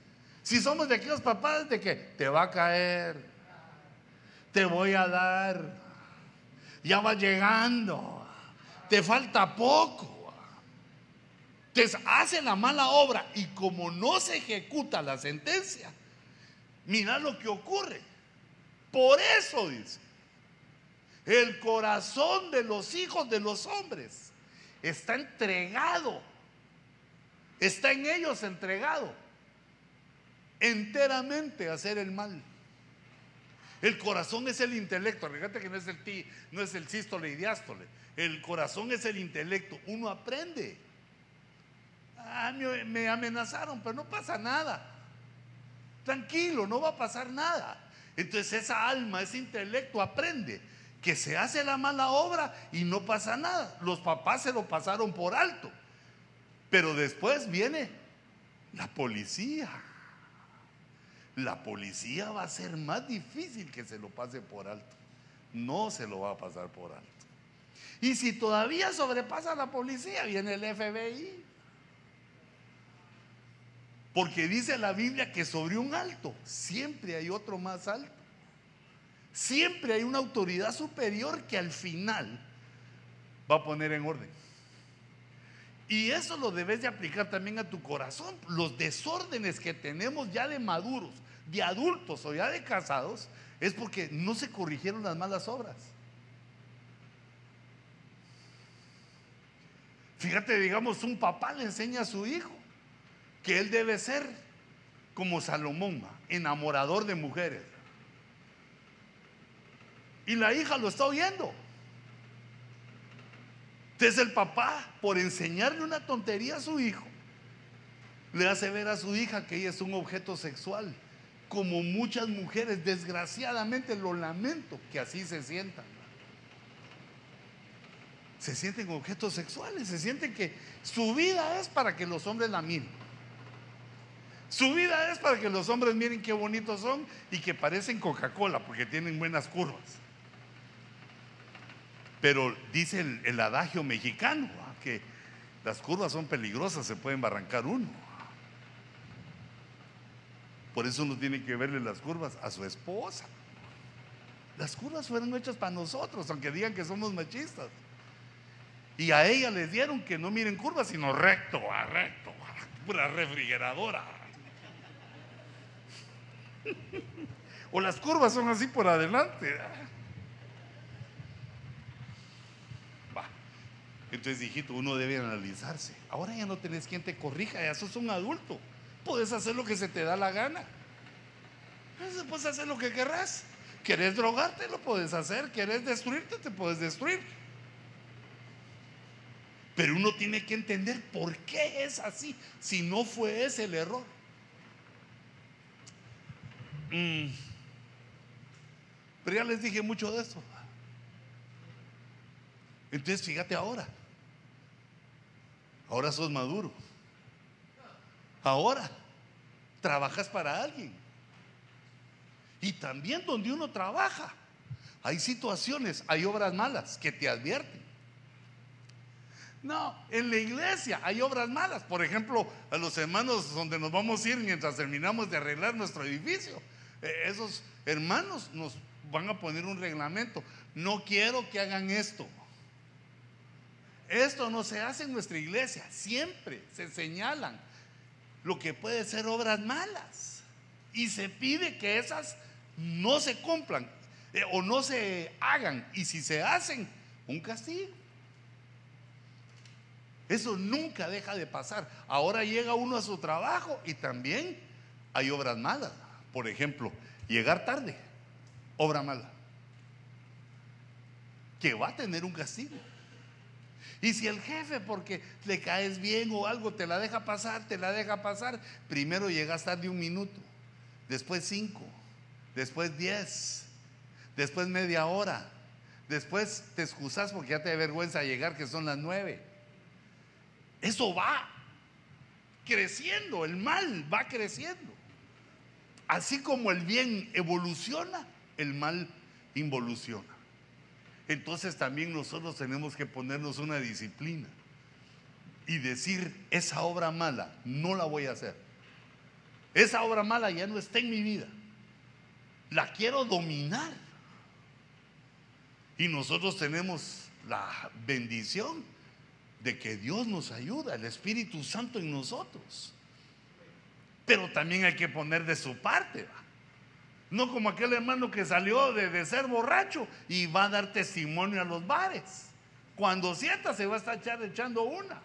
si somos de aquellos papás de que te va a caer, te voy a dar, ya va llegando, te falta poco. Entonces hace la mala obra y como no se ejecuta la sentencia, mira lo que ocurre. Por eso dice, el corazón de los hijos de los hombres está entregado, está en ellos entregado enteramente a hacer el mal. El corazón es el intelecto, fíjate que no es el ti, no es el sístole y diástole. El corazón es el intelecto. Uno aprende. Ah, me, amenazaron, pero no pasa nada. Tranquilo, no va a pasar nada. Entonces esa alma, ese intelecto aprende que se hace la mala obra y no pasa nada. Los papás se lo pasaron por alto. Pero después viene la policía. La policía va a ser más difícil que se lo pase por alto. No se lo va a pasar por alto. Y si todavía sobrepasa la policía, viene el FBI. Porque dice la Biblia que sobre un alto siempre hay otro más alto. Siempre hay una autoridad superior que al final va a poner en orden. Y eso lo debes de aplicar también a tu corazón. Los desórdenes que tenemos ya de maduros, de adultos o ya de casados, es porque no se corrigieron las malas obras. Fíjate, digamos, un papá le enseña a su hijo que él debe ser como Salomón, enamorador de mujeres. Y la hija lo está oyendo. Entonces el papá, por enseñarle una tontería a su hijo, le hace ver a su hija que ella es un objeto sexual. Como muchas mujeres, desgraciadamente lo lamento que así se sientan. Se sienten objetos sexuales, se sienten que su vida es para que los hombres la miren. Su vida es para que los hombres miren qué bonitos son y que parecen Coca-Cola porque tienen buenas curvas. Pero dice el, adagio mexicano que las curvas son peligrosas, se pueden barrancar uno. Por eso uno tiene que verle las curvas a su esposa. Las curvas fueron hechas para nosotros, aunque digan que somos machistas. Y a ella les dieron que no miren curvas, sino recto, a recto, pura refrigeradora. o las curvas son así por adelante. Entonces, hijito, uno debe analizarse. Ahora ya no tenés quien te corrija, ya sos un adulto. Puedes hacer lo que se te da la gana. Puedes hacer lo que querrás. ¿Querés drogarte? Lo puedes hacer. ¿Querés destruirte? Te puedes destruir. Pero uno tiene que entender por qué es así, si no fue ese el error. Mm. Pero ya les dije mucho de eso. Entonces fíjate ahora. Ahora sos maduro. Ahora trabajas para alguien. Y también donde uno trabaja, hay situaciones, hay obras malas que te advierten. No, en la iglesia hay obras malas. Por ejemplo, a los hermanos donde nos vamos a ir mientras terminamos de arreglar nuestro edificio. Eh, esos hermanos nos van a poner un reglamento. No quiero que hagan esto. Esto no se hace en nuestra iglesia. Siempre se señalan lo que puede ser obras malas. Y se pide que esas no se cumplan eh, o no se hagan. Y si se hacen, un castigo. Eso nunca deja de pasar. Ahora llega uno a su trabajo y también hay obras malas. Por ejemplo, llegar tarde, obra mala. Que va a tener un castigo. Y si el jefe, porque le caes bien o algo, te la deja pasar, te la deja pasar, primero llegas tarde un minuto, después cinco, después diez, después media hora, después te excusas porque ya te da vergüenza llegar, que son las nueve. Eso va creciendo, el mal va creciendo. Así como el bien evoluciona, el mal involuciona entonces también nosotros tenemos que ponernos una disciplina y decir, esa obra mala no la voy a hacer. Esa obra mala ya no está en mi vida. La quiero dominar. Y nosotros tenemos la bendición de que Dios nos ayuda, el Espíritu Santo en nosotros. Pero también hay que poner de su parte. No como aquel hermano que salió de, ser borracho y va a dar testimonio a los bares. Cuando sienta se va a estar echando una.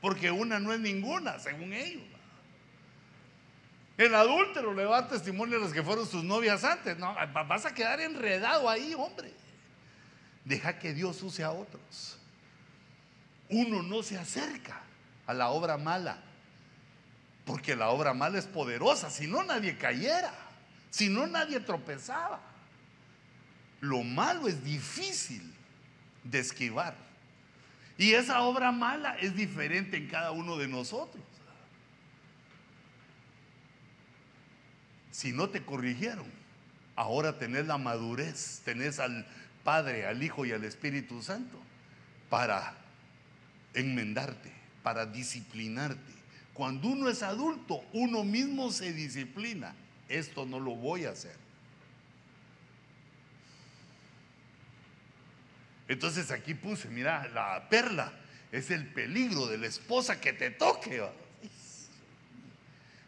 Porque una no es ninguna, según ellos. El adúltero le va a dar testimonio a los que fueron sus novias antes. No, vas a quedar enredado ahí, hombre. Deja que Dios use a otros. Uno no se acerca a la obra mala. Porque la obra mala es poderosa, si no nadie cayera. Si no, nadie tropezaba. Lo malo es difícil de esquivar. Y esa obra mala es diferente en cada uno de nosotros. Si no te corrigieron, ahora tenés la madurez, tenés al Padre, al Hijo y al Espíritu Santo para enmendarte, para disciplinarte. Cuando uno es adulto, uno mismo se disciplina esto no lo voy a hacer. Entonces aquí puse, mira, la perla es el peligro de la esposa que te toque.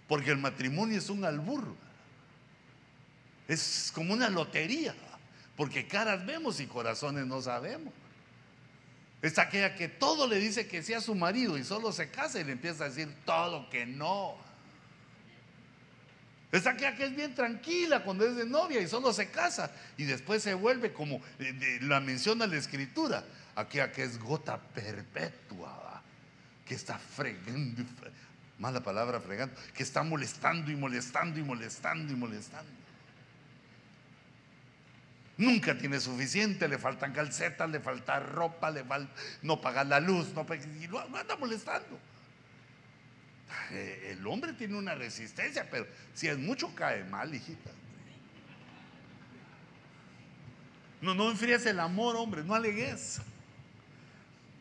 Porque el matrimonio es un albur. Es como una lotería. Porque caras vemos y corazones no sabemos. Es aquella que todo le dice que sea su marido y solo se casa y le empieza a decir todo que no. Es aquella que es bien tranquila cuando es de novia y solo se casa y después se vuelve como la menciona la escritura, aquella que es gota perpetua, que está fregando, mala palabra fregando, que está molestando y molestando y molestando y molestando. Nunca tiene suficiente, le faltan calcetas, le falta ropa, le falta no pagar la luz, no, no anda molestando. El hombre tiene una resistencia, pero si es mucho cae mal, hijita. No, no enfríes el amor, hombre, no alegues.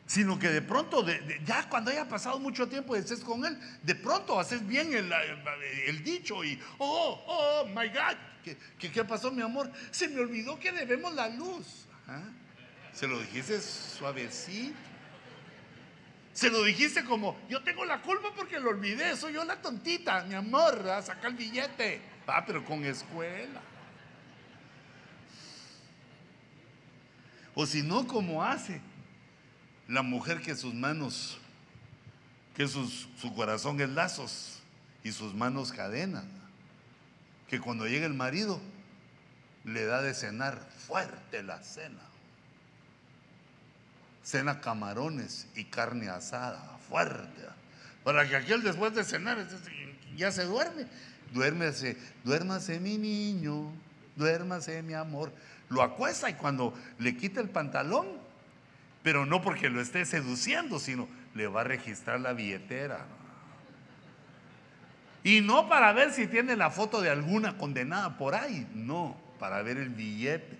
Sino que de pronto, ya cuando haya pasado mucho tiempo y estés con él, de pronto haces bien el, dicho y, oh, oh, my God, ¿Qué, ¿qué, pasó, mi amor? Se me olvidó que debemos la luz. Se lo dijiste suavecito. Se lo dijiste como, yo tengo la culpa porque lo olvidé, soy yo la tontita, mi amor, saca el billete. Ah, pero con escuela. O si no, como hace la mujer que sus manos, que su corazón es lazos y sus manos cadenas. Que cuando llega el marido, le da de cenar fuerte la cena cena camarones y carne asada, fuerte, para que aquel después de cenar ya se duerme. Duérmese, duérmase mi niño, duérmase mi amor. Lo acuesta y cuando le quita el pantalón, pero no porque lo esté seduciendo, sino le va a registrar la billetera. Y no para ver si tiene la foto de alguna condenada por ahí, no, para ver el billete.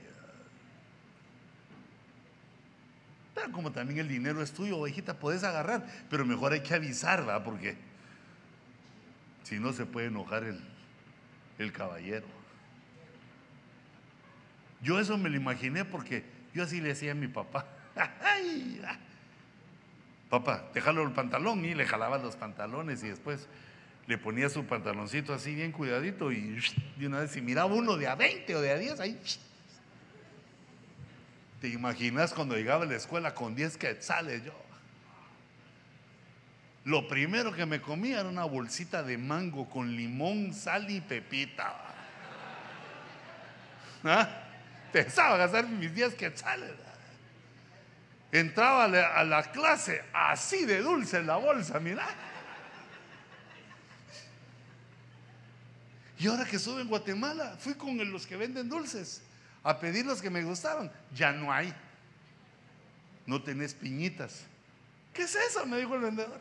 Pero como también el dinero es tuyo, ovejita, puedes agarrar, pero mejor hay que avisar, ¿va? Porque si no se puede enojar el caballero. Yo eso me lo imaginé porque yo así le decía a mi papá. Papá, te el pantalón y le jalaba los pantalones y después le ponía su pantaloncito así bien cuidadito y de una vez si miraba uno de a 20 o de a 10 ahí ¿Te imaginas cuando llegaba a la escuela con 10 quetzales yo? Lo primero que me comía era una bolsita de mango con limón, sal y pepita. ¿Ah? Pensaba gastar mis 10 quetzales. Entraba a la clase así de dulce en la bolsa, mira. Y ahora que estuve en Guatemala, fui con los que venden dulces a pedir los que me gustaban. Ya no hay. No tenés piñitas. ¿Qué es eso? Me dijo el vendedor.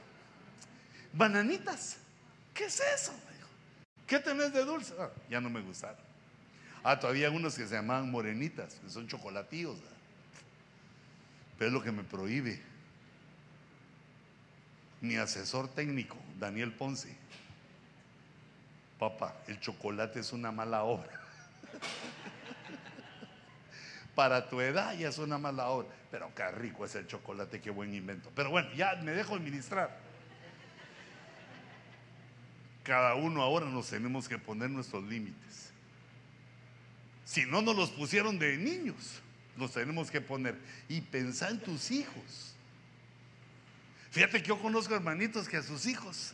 Bananitas. ¿Qué es eso? Me dijo. ¿Qué tenés de dulce? Ah, ya no me gustaron. Ah, todavía unos que se llamaban morenitas, que son chocolatíos. Pero es lo que me prohíbe. Mi asesor técnico, Daniel Ponce. Papá, el chocolate es una mala obra para tu edad ya es una mala hora. Pero qué rico es el chocolate, qué buen invento. Pero bueno, ya me dejo administrar. Cada uno ahora nos tenemos que poner nuestros límites. Si no nos los pusieron de niños, nos tenemos que poner. Y pensar en tus hijos. Fíjate que yo conozco hermanitos que a sus hijos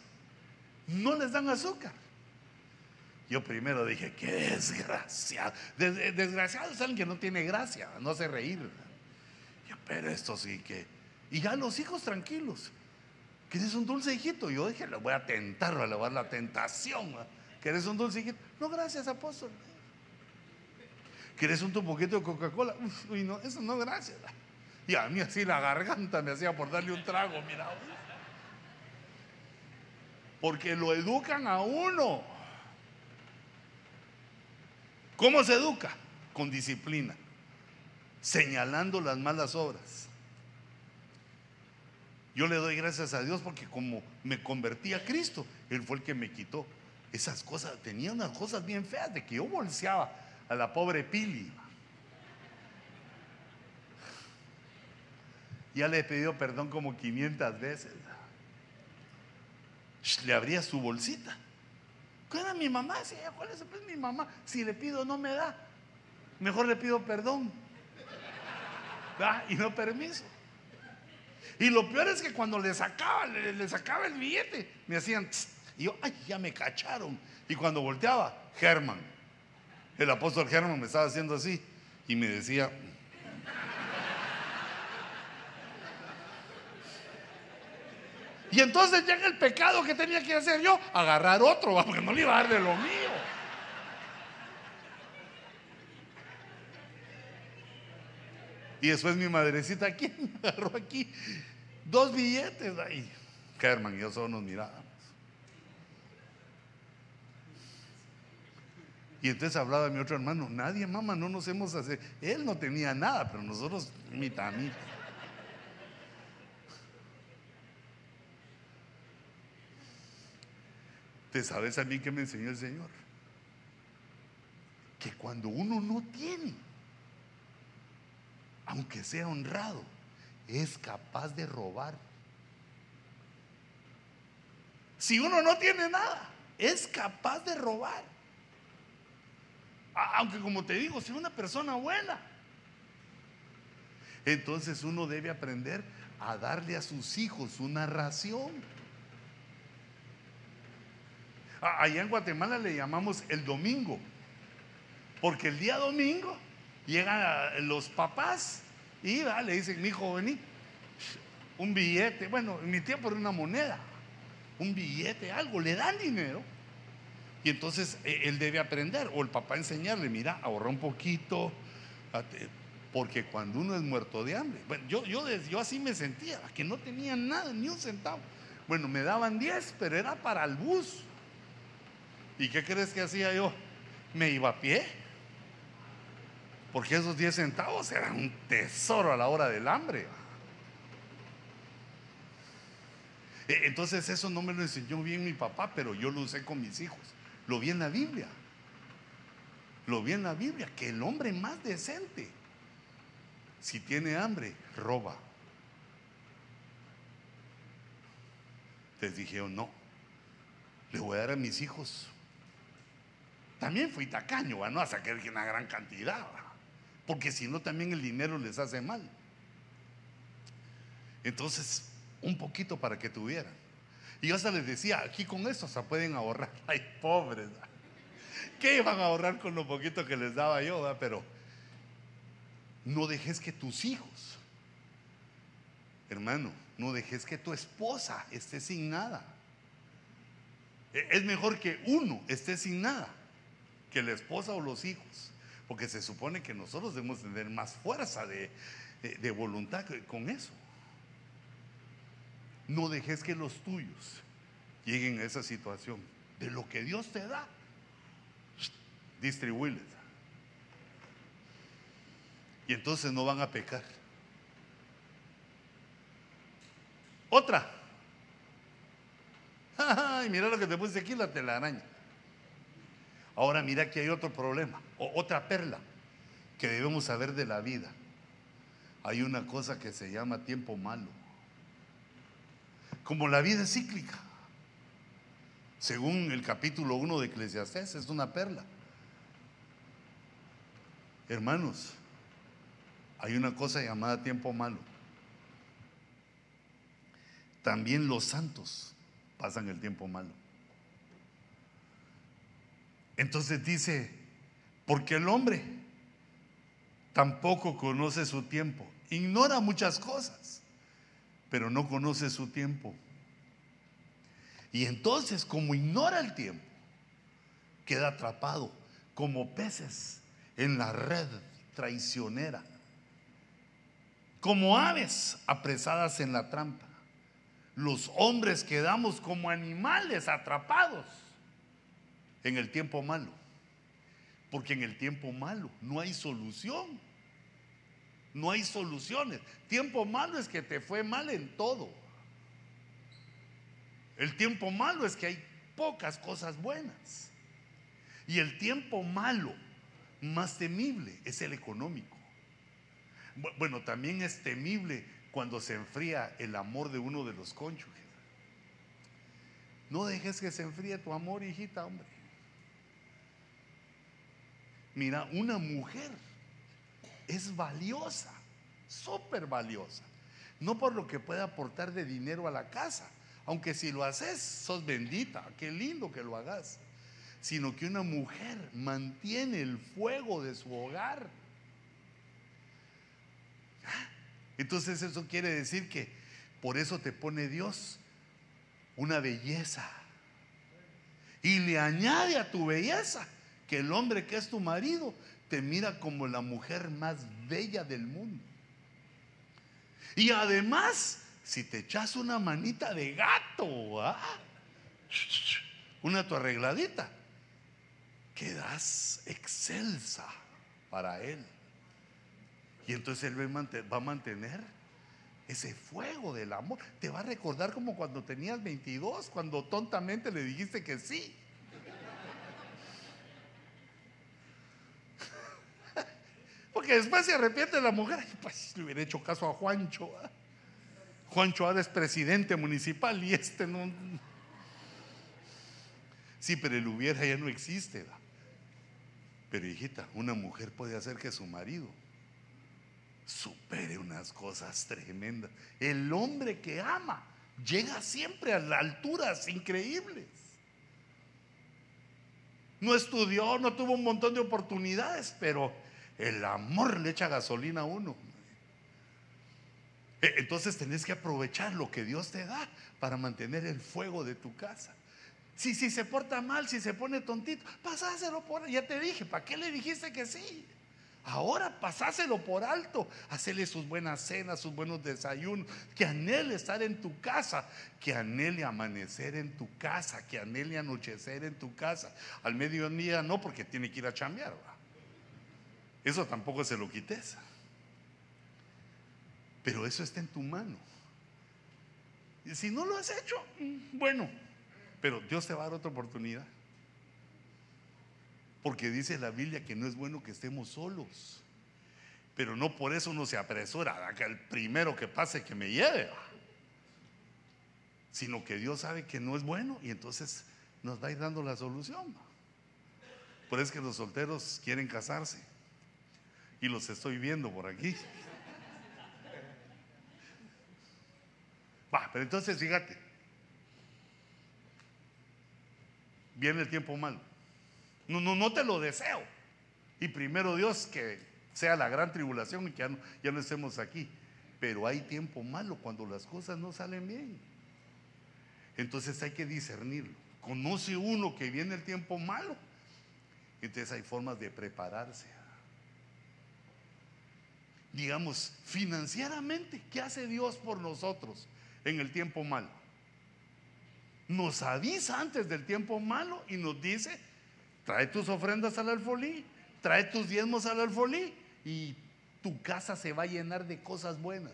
no les dan azúcar. Yo primero dije, qué desgraciado. desgraciado es alguien que no tiene gracia, no hace reír. pero esto sí que. Y ya los hijos tranquilos. ¿Quieres un dulce hijito? Yo dije, le voy a tentar, a la tentación. ¿Quieres un dulce hijito? No, gracias, apóstol. ¿Quieres un poquito de Coca-Cola? Uy, no, eso no, gracias. Y a mí así la garganta me hacía por darle un trago, mira. Porque lo educan a uno. ¿Cómo se educa? Con disciplina, señalando las malas obras. Yo le doy gracias a Dios porque como me convertí a Cristo, Él fue el que me quitó esas cosas. Tenía unas cosas bien feas de que yo bolseaba a la pobre Pili. Ya le he pedido perdón como 500 veces. Le abría su bolsita. ¿Cuál era mi mamá? Sí, ¿cuál es pues, mi mamá? Si le pido no me da. Mejor le pido perdón. Y no permiso. Y lo peor es que cuando le sacaba, le, sacaba el billete, me hacían, y yo, ay, ya me cacharon. Y cuando volteaba, Germán, el apóstol Germán me estaba haciendo así y me decía, Y entonces llega el pecado que tenía que hacer yo, agarrar otro, porque no le iba a dar de lo mío. Y después mi madrecita, ¿quién me agarró aquí? Dos billetes ahí. Kerman y yo solo nos mirábamos. Y entonces hablaba mi otro hermano, nadie, mamá, no nos hemos hacer. Él no tenía nada, pero nosotros mitad, mitad. ¿Te sabes a mí que me enseñó el Señor? Que cuando uno no tiene, aunque sea honrado, es capaz de robar. Si uno no tiene nada, es capaz de robar. Aunque como te digo, si una persona buena, entonces uno debe aprender a darle a sus hijos una ración. Allá en Guatemala le llamamos el domingo, porque el día domingo llegan los papás y le dicen, mi hijo, vení, un billete, bueno, en mi tiempo era una moneda, un billete, algo, le dan dinero. Y entonces eh, él debe aprender, o el papá enseñarle, mira, ahorra un poquito, porque cuando uno es muerto de hambre, bueno, yo, yo, yo así me sentía, que no tenía nada, ni un centavo. Bueno, me daban 10, pero era para el bus. ¿Y qué crees que hacía yo? Me iba a pie. Porque esos 10 centavos eran un tesoro a la hora del hambre. E, entonces eso no me lo enseñó bien mi papá, pero yo lo usé con mis hijos. Lo vi en la Biblia. Lo vi en la Biblia, que el hombre más decente, si tiene hambre, roba. Les dije, oh, no, le voy a dar a mis hijos también fui tacaño, no a sacar una gran cantidad, porque si no también el dinero les hace mal. Entonces, un poquito para que tuvieran. Y yo hasta les decía, aquí con esto se pueden ahorrar. Ay, pobres. ¿Qué iban a ahorrar con lo poquito que les daba yo? Pero no dejes que tus hijos, hermano, no dejes que tu esposa esté sin nada. E, es mejor que uno esté sin nada que la esposa o los hijos, porque se supone que nosotros debemos tener más fuerza de, voluntad con eso. No dejes que los tuyos lleguen a esa situación. De lo que Dios te da, distribuirles. Y entonces no van a pecar. Otra. Ay, mira lo que te puse aquí, la telaraña. Ahora mira que hay otro problema, otra perla que debemos saber de la vida. Hay una cosa que se llama tiempo malo. Como la vida es cíclica. Según el capítulo 1 de Eclesiastés, es una perla. Hermanos, hay una cosa llamada tiempo malo. También los santos pasan el tiempo malo. Entonces dice, porque el hombre tampoco conoce su tiempo, ignora muchas cosas, pero no conoce su tiempo. Y entonces, como ignora el tiempo, queda atrapado como peces en la red traicionera, como aves apresadas en la trampa. Los hombres quedamos como animales atrapados en el tiempo malo. Porque en el tiempo malo no hay solución. No hay soluciones. Tiempo malo es que te fue mal en todo. El tiempo malo es que hay pocas cosas buenas. Y el tiempo malo más temible es el económico. Bueno, también es temible cuando se enfría el amor de uno de los cónyuges. No dejes que se enfríe tu amor, hijita, hombre. Mira, una mujer es valiosa, súper valiosa. No por lo que pueda aportar de dinero a la casa, aunque si lo haces, sos bendita, qué lindo que lo hagas. Sino que una mujer mantiene el fuego de su hogar. Entonces eso quiere decir que por eso te pone Dios una belleza. Y le añade a tu belleza que el hombre que es tu marido te mira como la mujer más bella del mundo. Y además, si te echas una manita de gato, ¿ah? una tu arregladita, quedas excelsa para él. Y entonces él va a mantener ese fuego del amor. Te va a recordar como cuando tenías 22, cuando tontamente le dijiste que sí. Porque después se arrepiente la mujer. Pues le hubiera hecho caso a Juancho. Juancho ahora es presidente municipal y este no. Sí, pero el hubiera ya no existe. Pero hijita, una mujer puede hacer que su marido supere unas cosas tremendas. El hombre que ama llega siempre a alturas increíbles. No estudió, no tuvo un montón de oportunidades, pero el amor le echa gasolina a uno. E, entonces tenés que aprovechar lo que Dios te da para mantener el fuego de tu casa. Si, si se porta mal, si se pone tontito, pasáselo por. Ya te dije, ¿para qué le dijiste que sí? Ahora pasáselo por alto, hacerle sus buenas cenas, sus buenos desayunos, que anhele estar en tu casa, que anhele amanecer en tu casa, que anhele anochecer en tu casa. Al mediodía no, porque tiene que ir a chambear. Eso tampoco se lo quites. Pero eso está en tu mano. Y si no lo has hecho, mm, bueno, pero Dios te va a dar otra oportunidad. Porque dice la Biblia que no es bueno que estemos solos. Pero no por eso uno se apresura que el primero que pase que me lleve. Sino que Dios sabe que no es bueno y entonces nos va dando la solución. Por eso es que los solteros quieren casarse. Y los estoy viendo por aquí. Va, pero entonces fíjate. Viene el tiempo malo. No, no, no te lo deseo. Y primero Dios que sea la gran tribulación y que ya no, ya no estemos aquí. Pero hay tiempo malo cuando las cosas no salen bien. Entonces hay que discernirlo. Conoce uno que viene el tiempo malo. Entonces hay formas de prepararse. Digamos, financieramente, ¿qué hace Dios por nosotros en el tiempo malo? Nos avisa antes del tiempo malo y nos dice, Trae tus ofrendas al alfolí, trae tus diezmos al alfolí y tu casa se va a llenar de cosas buenas.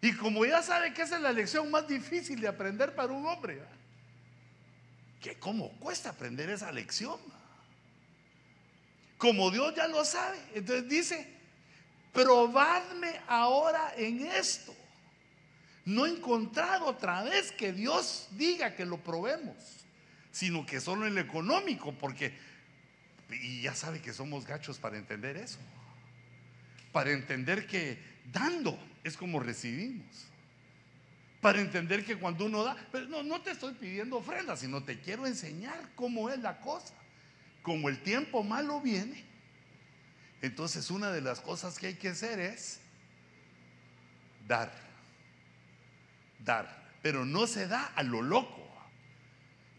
Y como ya sabe que esa es la lección más difícil de aprender para un hombre, que cómo cuesta aprender esa lección. Como Dios ya lo sabe, entonces dice, probadme ahora en esto. No he encontrado otra vez que Dios diga que lo probemos sino que solo en lo económico, porque, y ya sabe que somos gachos para entender eso, para entender que dando es como recibimos, para entender que cuando uno da, pero no, no te estoy pidiendo ofrenda, sino te quiero enseñar cómo es la cosa. Como el tiempo malo viene, entonces una de las cosas que hay que hacer es dar, dar, pero no se da a lo loco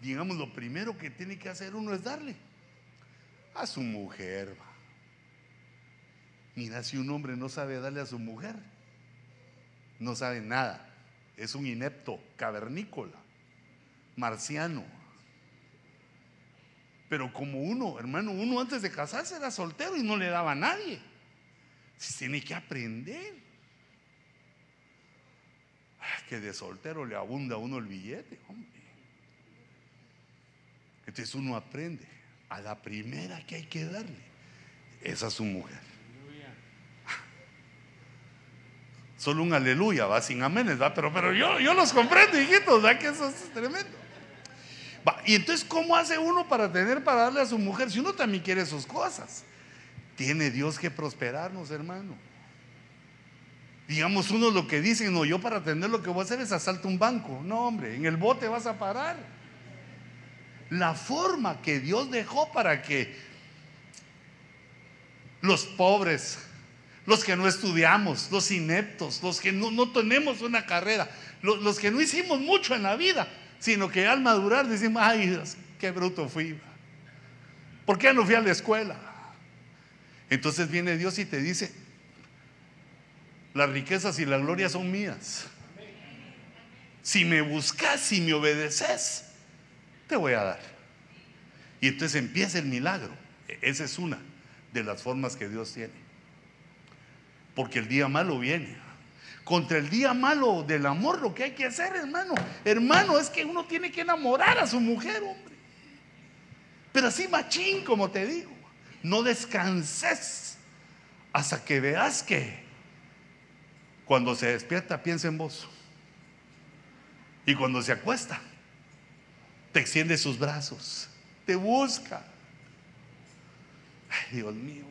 digamos, lo primero que tiene que hacer uno es darle a su mujer. Mira, si un hombre no sabe darle a su mujer, no sabe nada. Es un inepto, cavernícola, marciano. Pero como uno, hermano, uno antes de casarse era soltero y no le daba a nadie. Se tiene que aprender. Que de soltero le abunda a uno el billete, hombre. Entonces uno aprende. A la primera que hay que darle es a su mujer. Solo un aleluya, va sin amenes, va, pero, pero yo, yo los comprendo, hijitos, va que eso es tremendo. Y entonces, ¿cómo hace uno para tener para darle a su mujer si uno también quiere sus cosas? Tiene Dios que prosperarnos, hermano. Digamos uno lo que dicen, no, yo para tener lo que voy a hacer es asalto un banco. No, hombre, en el bote vas a parar. La forma que Dios dejó para que los pobres, los que no estudiamos, los ineptos, los que no, tenemos una carrera, los, los, que no hicimos mucho en la vida, sino que al madurar decimos, ay, qué bruto fui. ¿Por qué no fui a la escuela? Entonces viene Dios y te dice, las riquezas y la gloria son mías. Si me buscas, si me obedeces, te voy a dar. Y entonces empieza el milagro. E-, esa es una de las formas que Dios tiene. Porque el día malo viene. Contra el día malo del amor lo que hay que hacer, hermano. Hermano, es que uno tiene que enamorar a su mujer, hombre. Pero así machín, como te digo. No descanses hasta que veas que cuando se despierta piensa en vos. Y cuando se acuesta, te extiende sus brazos, te busca. Ay, Dios mío.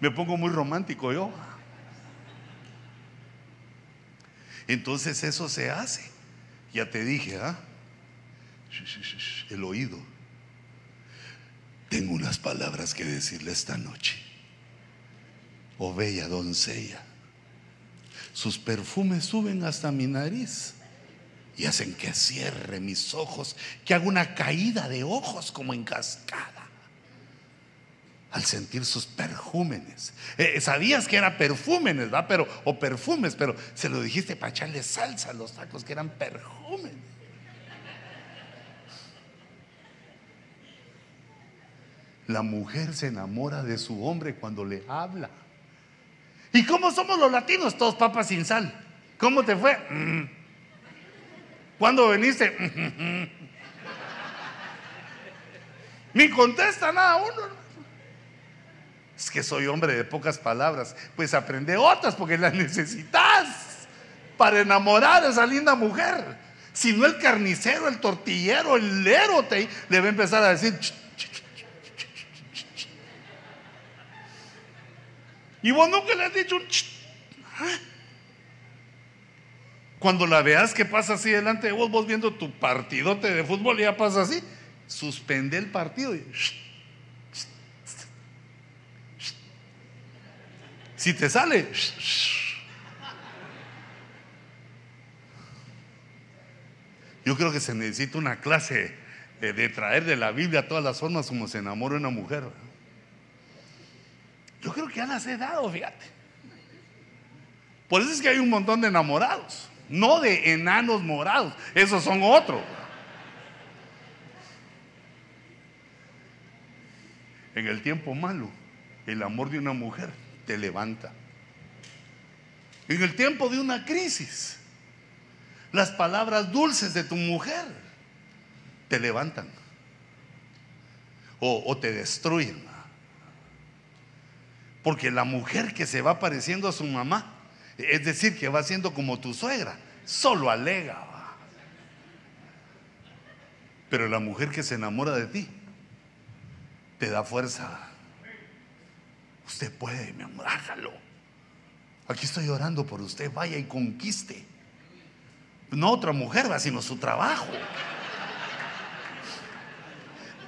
Me pongo muy romántico yo. Entonces eso se hace. Ya te dije, ¿ah? El oído. Tengo unas palabras que decirle esta noche. Oh bella doncella, sus perfumes suben hasta mi nariz y hacen que cierre mis ojos, que haga una caída de ojos como en cascada al sentir sus perjúmenes. Eh, sabías que era perfúmenes, ¿va? Pero, o perfumes, pero se lo dijiste para echarle salsa a los tacos que eran perjúmenes. La mujer se enamora de su hombre cuando le habla. ¿Y cómo somos los latinos? Todos papas sin sal. ¿Cómo te fue? Mm. ¿Cuándo veniste? Ni contesta nada uno. Es que soy hombre de pocas palabras. Pues aprende otras porque las necesitas para enamorar a esa linda mujer. Si no el carnicero, el tortillero, el lero te, le va a empezar a decir, Y vos nunca le has dicho un ¿Ah? Cuando la veas que pasa así delante de vos, vos viendo tu partidote de fútbol ya pasa así, suspende el partido y si te sale, yo creo que se necesita una clase de, traer de la Biblia todas las formas como se enamora una mujer. Yo creo que ya las he dado, fíjate. Por eso es que hay un montón de enamorados, no de enanos morados, esos son otros. En el tiempo malo, el amor de una mujer te levanta. En el tiempo de una crisis, las palabras dulces de tu mujer te levantan o, te destruyen. Porque la mujer que se va pareciendo a su mamá, es decir, que va siendo como tu suegra, solo alega. Pero la mujer que se enamora de ti, te da fuerza. Usted puede, mi amor, hágalo. Aquí estoy orando por usted, vaya y conquiste. No otra mujer, sino su trabajo.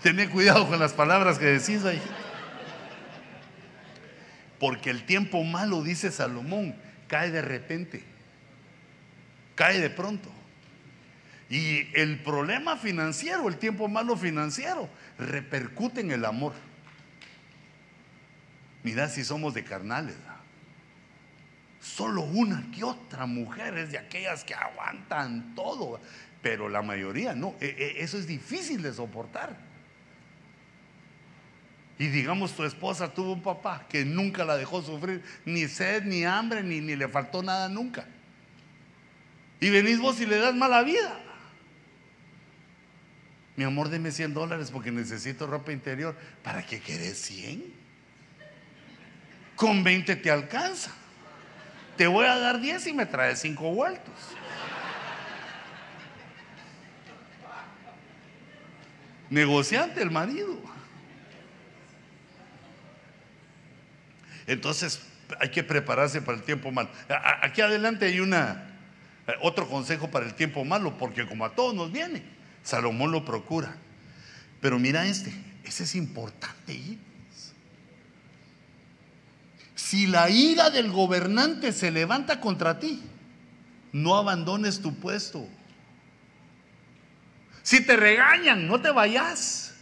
Tené cuidado con las palabras que decís ahí. Porque el tiempo malo, dice Salomón, cae de repente. Cae de pronto. Y el problema financiero, el tiempo malo financiero, repercute en el amor. Mira si somos de carnales. Solo una que otra mujer es de aquellas que aguantan todo, pero la mayoría no. E, e, eso es difícil de soportar. Y digamos, tu esposa tuvo un papá que nunca la dejó sufrir, ni sed, ni hambre, ni, ni le faltó nada nunca. Y venís vos y le das mala vida. Mi amor, deme 100 dólares porque necesito ropa interior. ¿Para qué querés 100? Con 20 te alcanza. Te voy a dar 10 y me traes 5 vueltos. Negociante el marido. Entonces hay que prepararse para el tiempo malo. Aquí adelante hay una otro consejo para el tiempo malo, porque como a todos nos viene, Salomón lo procura. Pero mira este, ese es importante. Si la ira del gobernante se levanta contra ti, no abandones tu puesto. Si te regañan, no te vayas.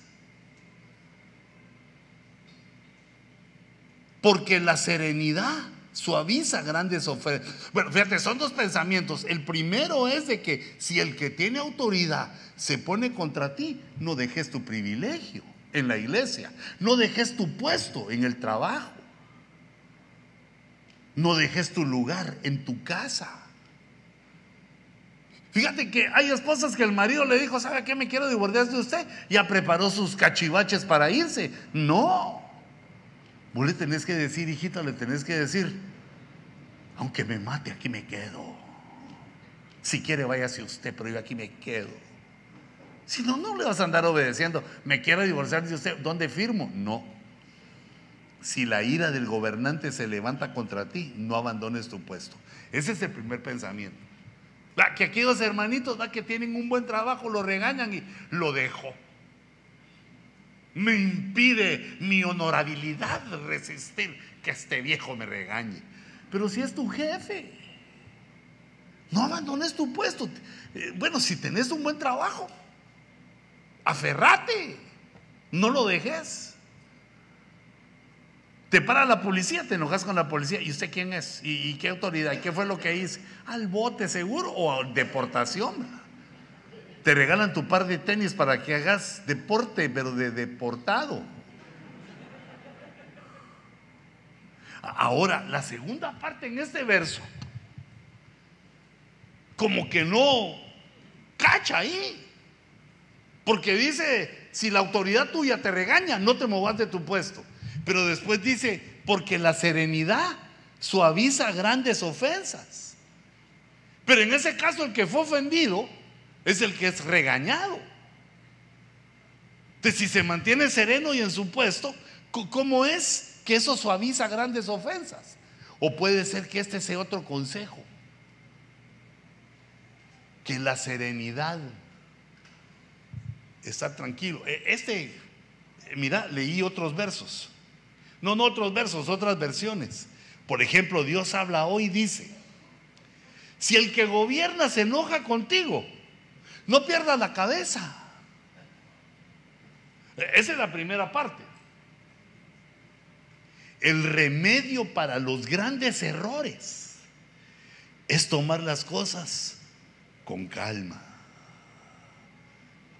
Porque la serenidad suaviza grandes ofensas. Bueno, fíjate, son dos pensamientos. El primero es de que si el que tiene autoridad se pone contra ti, no dejes tu privilegio en la iglesia, no dejes tu puesto en el trabajo, no dejes tu lugar en tu casa. Fíjate que hay esposas que el marido le dijo, ¿sabe qué? Me quiero divorciar de usted. Ya preparó sus cachivaches para irse. No. Vos le tenés que decir, hijita, le tenés que decir, aunque me mate, aquí me quedo. Si quiere, váyase usted, pero yo aquí me quedo. Si no, no le vas a andar obedeciendo. Me quiero divorciar de usted. ¿Dónde firmo? No. Si la ira del gobernante se levanta contra ti, no abandones tu puesto. Ese es el primer pensamiento. La que aquí hermanitos, ¿va? que tienen un buen trabajo, lo regañan y lo dejo. Me impide mi honorabilidad resistir que este viejo me regañe. Pero si es tu jefe, no abandones tu puesto. Eh, bueno, si tenés un buen trabajo, aferrate, no lo dejes. Te para la policía, te enojas con la policía. ¿Y usted quién es? ¿Y, qué autoridad? ¿Y qué fue lo que hice? Al bote seguro o a deportación. Te regalan tu par de tenis para que hagas deporte, pero de deportado. Ahora, la segunda parte en este verso, como que no cacha ahí. Porque dice, si la autoridad tuya te regaña, no te movas de tu puesto. Pero después dice, porque la serenidad suaviza grandes ofensas. Pero en ese caso el que fue ofendido es el que es regañado. Entonces, si se mantiene sereno y en su puesto, ¿cómo es que eso suaviza grandes ofensas? O puede ser que este sea otro consejo. Que la serenidad, está tranquilo. E, este, mira, leí otros versos. No, no otros versos, otras versiones. Por ejemplo, Dios habla hoy y dice, si el que gobierna se enoja contigo, no pierdas la cabeza. Esa es la primera parte. El remedio para los grandes errores es tomar las cosas con calma.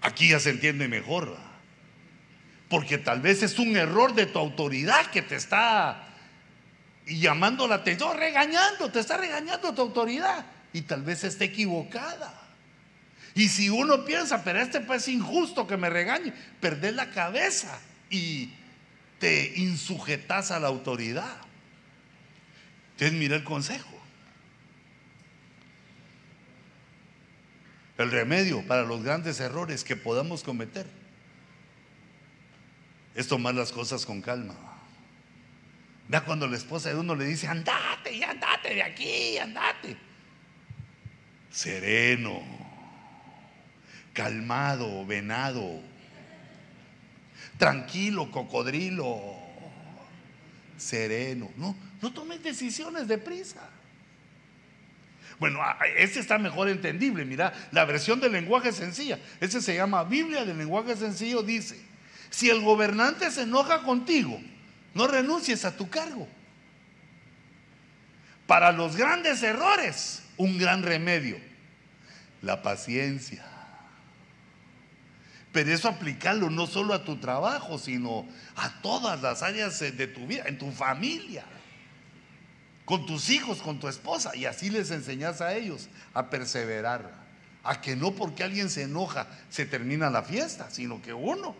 Aquí ya se entiende mejor, porque tal vez es un error de tu autoridad que te está llamando la atención, regañando, te está regañando tu autoridad y tal vez esté equivocada. Y si uno piensa, pero este pues es injusto que me regañe, perdés la cabeza y te insujetas a la autoridad. Entonces mira el consejo. El remedio para los grandes errores que podamos cometer es tomar las cosas con calma. Vea cuando la esposa de uno le dice, andate y andate de aquí, andate. Sereno calmado, venado, tranquilo, cocodrilo, sereno. No, no tomes decisiones deprisa. Bueno, este está mejor entendible. Mira, la versión del lenguaje sencilla. Este se llama Biblia del lenguaje sencillo. Dice: Si el gobernante se enoja contigo, no renuncies a tu cargo. Para los grandes errores, un gran remedio: la paciencia. Pero eso aplicarlo no solo a tu trabajo, sino a todas las áreas de tu vida, en tu familia, con tus hijos, con tu esposa. Y así les enseñas a ellos a perseverar. A que no porque alguien se enoja se termina la fiesta, sino que uno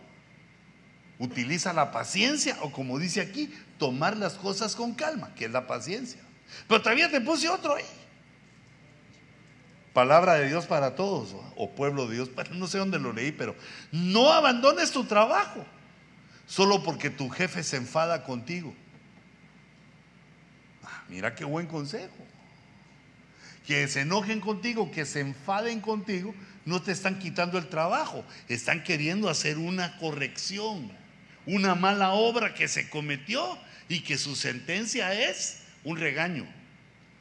utiliza la paciencia o como dice aquí, tomar las cosas con calma, que es la paciencia. Pero todavía te puse otro ahí. Palabra de Dios para todos, o pueblo de Dios, no sé dónde lo leí, pero no abandones tu trabajo solo porque tu jefe se enfada contigo. Ah, mira qué buen consejo. Que se enojen contigo, que se enfaden contigo, no te están quitando el trabajo, están queriendo hacer una corrección, una mala obra que se cometió y que su sentencia es un regaño.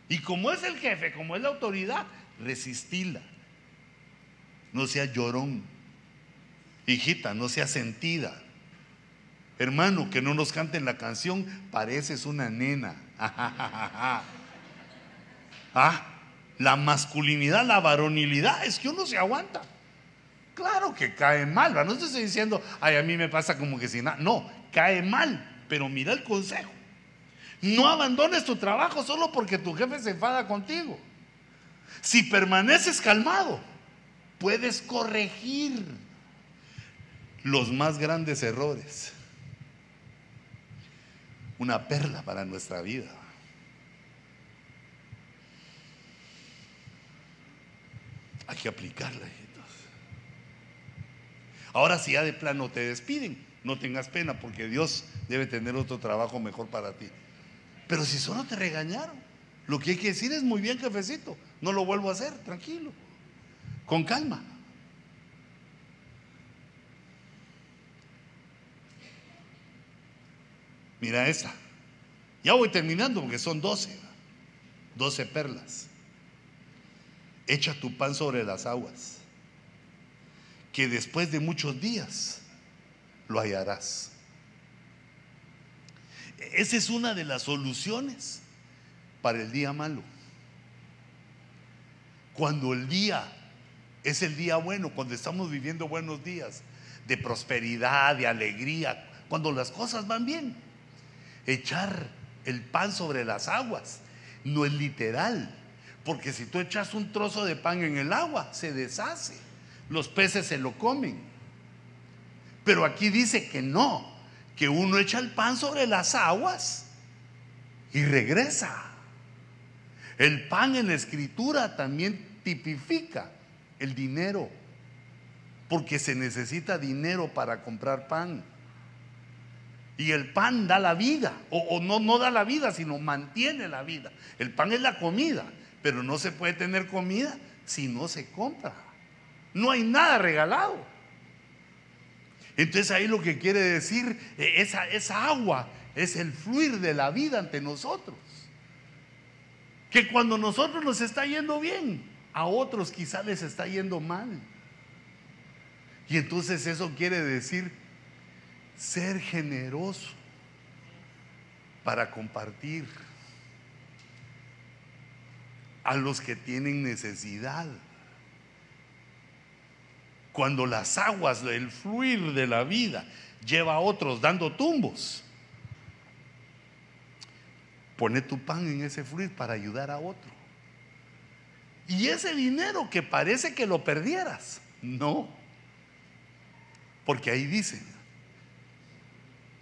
Y como es el jefe, como es la autoridad, resistila. No sea llorón. Hijita, no sea sentida. Hermano, que no nos canten la canción, pareces una nena. ah, la masculinidad, la varonilidad, es que uno se aguanta. Claro que cae mal, no estoy diciendo, ay, a mí me pasa como que si nada. No, cae mal, pero mira el consejo. No abandones tu trabajo solo porque tu jefe se enfada contigo. Si permaneces calmado, puedes corregir los más grandes errores. Una perla para nuestra vida. Hay que aplicarla. Ahora si ya de plano te despiden, no tengas pena porque Dios debe tener otro trabajo mejor para ti. Pero si solo te regañaron, lo que hay que decir es muy bien, jefecito, no lo vuelvo a hacer, tranquilo, con calma. Mira esta. Ya voy terminando porque son 12. 12 perlas. Echa tu pan sobre las aguas, que después de muchos días lo hallarás. Esa es una de las soluciones para el día malo. Cuando el día es el día bueno, cuando estamos viviendo buenos días de prosperidad, de alegría, cuando las cosas van bien, echar el pan sobre las aguas no es literal, porque si tú echas un trozo de pan en el agua, se deshace, los peces se lo comen. Pero aquí dice que no, que uno echa el pan sobre las aguas y regresa. El pan en la escritura también tipifica el dinero, porque se necesita dinero para comprar pan. Y el pan da la vida, o, no, no da la vida, sino mantiene la vida. El pan es la comida, pero no se puede tener comida si no se compra. No hay nada regalado. Entonces ahí lo que quiere decir, eh, esa, esa agua es el fluir de la vida ante nosotros. Que cuando nosotros nos está yendo bien, a otros quizás les está yendo mal. Y entonces eso quiere decir ser generoso para compartir a los que tienen necesidad. Cuando las aguas del fluir de la vida lleva a otros dando tumbos, pone tu pan en ese fluir para ayudar a otro. Y ese dinero que parece que lo perdieras, no. Porque ahí dice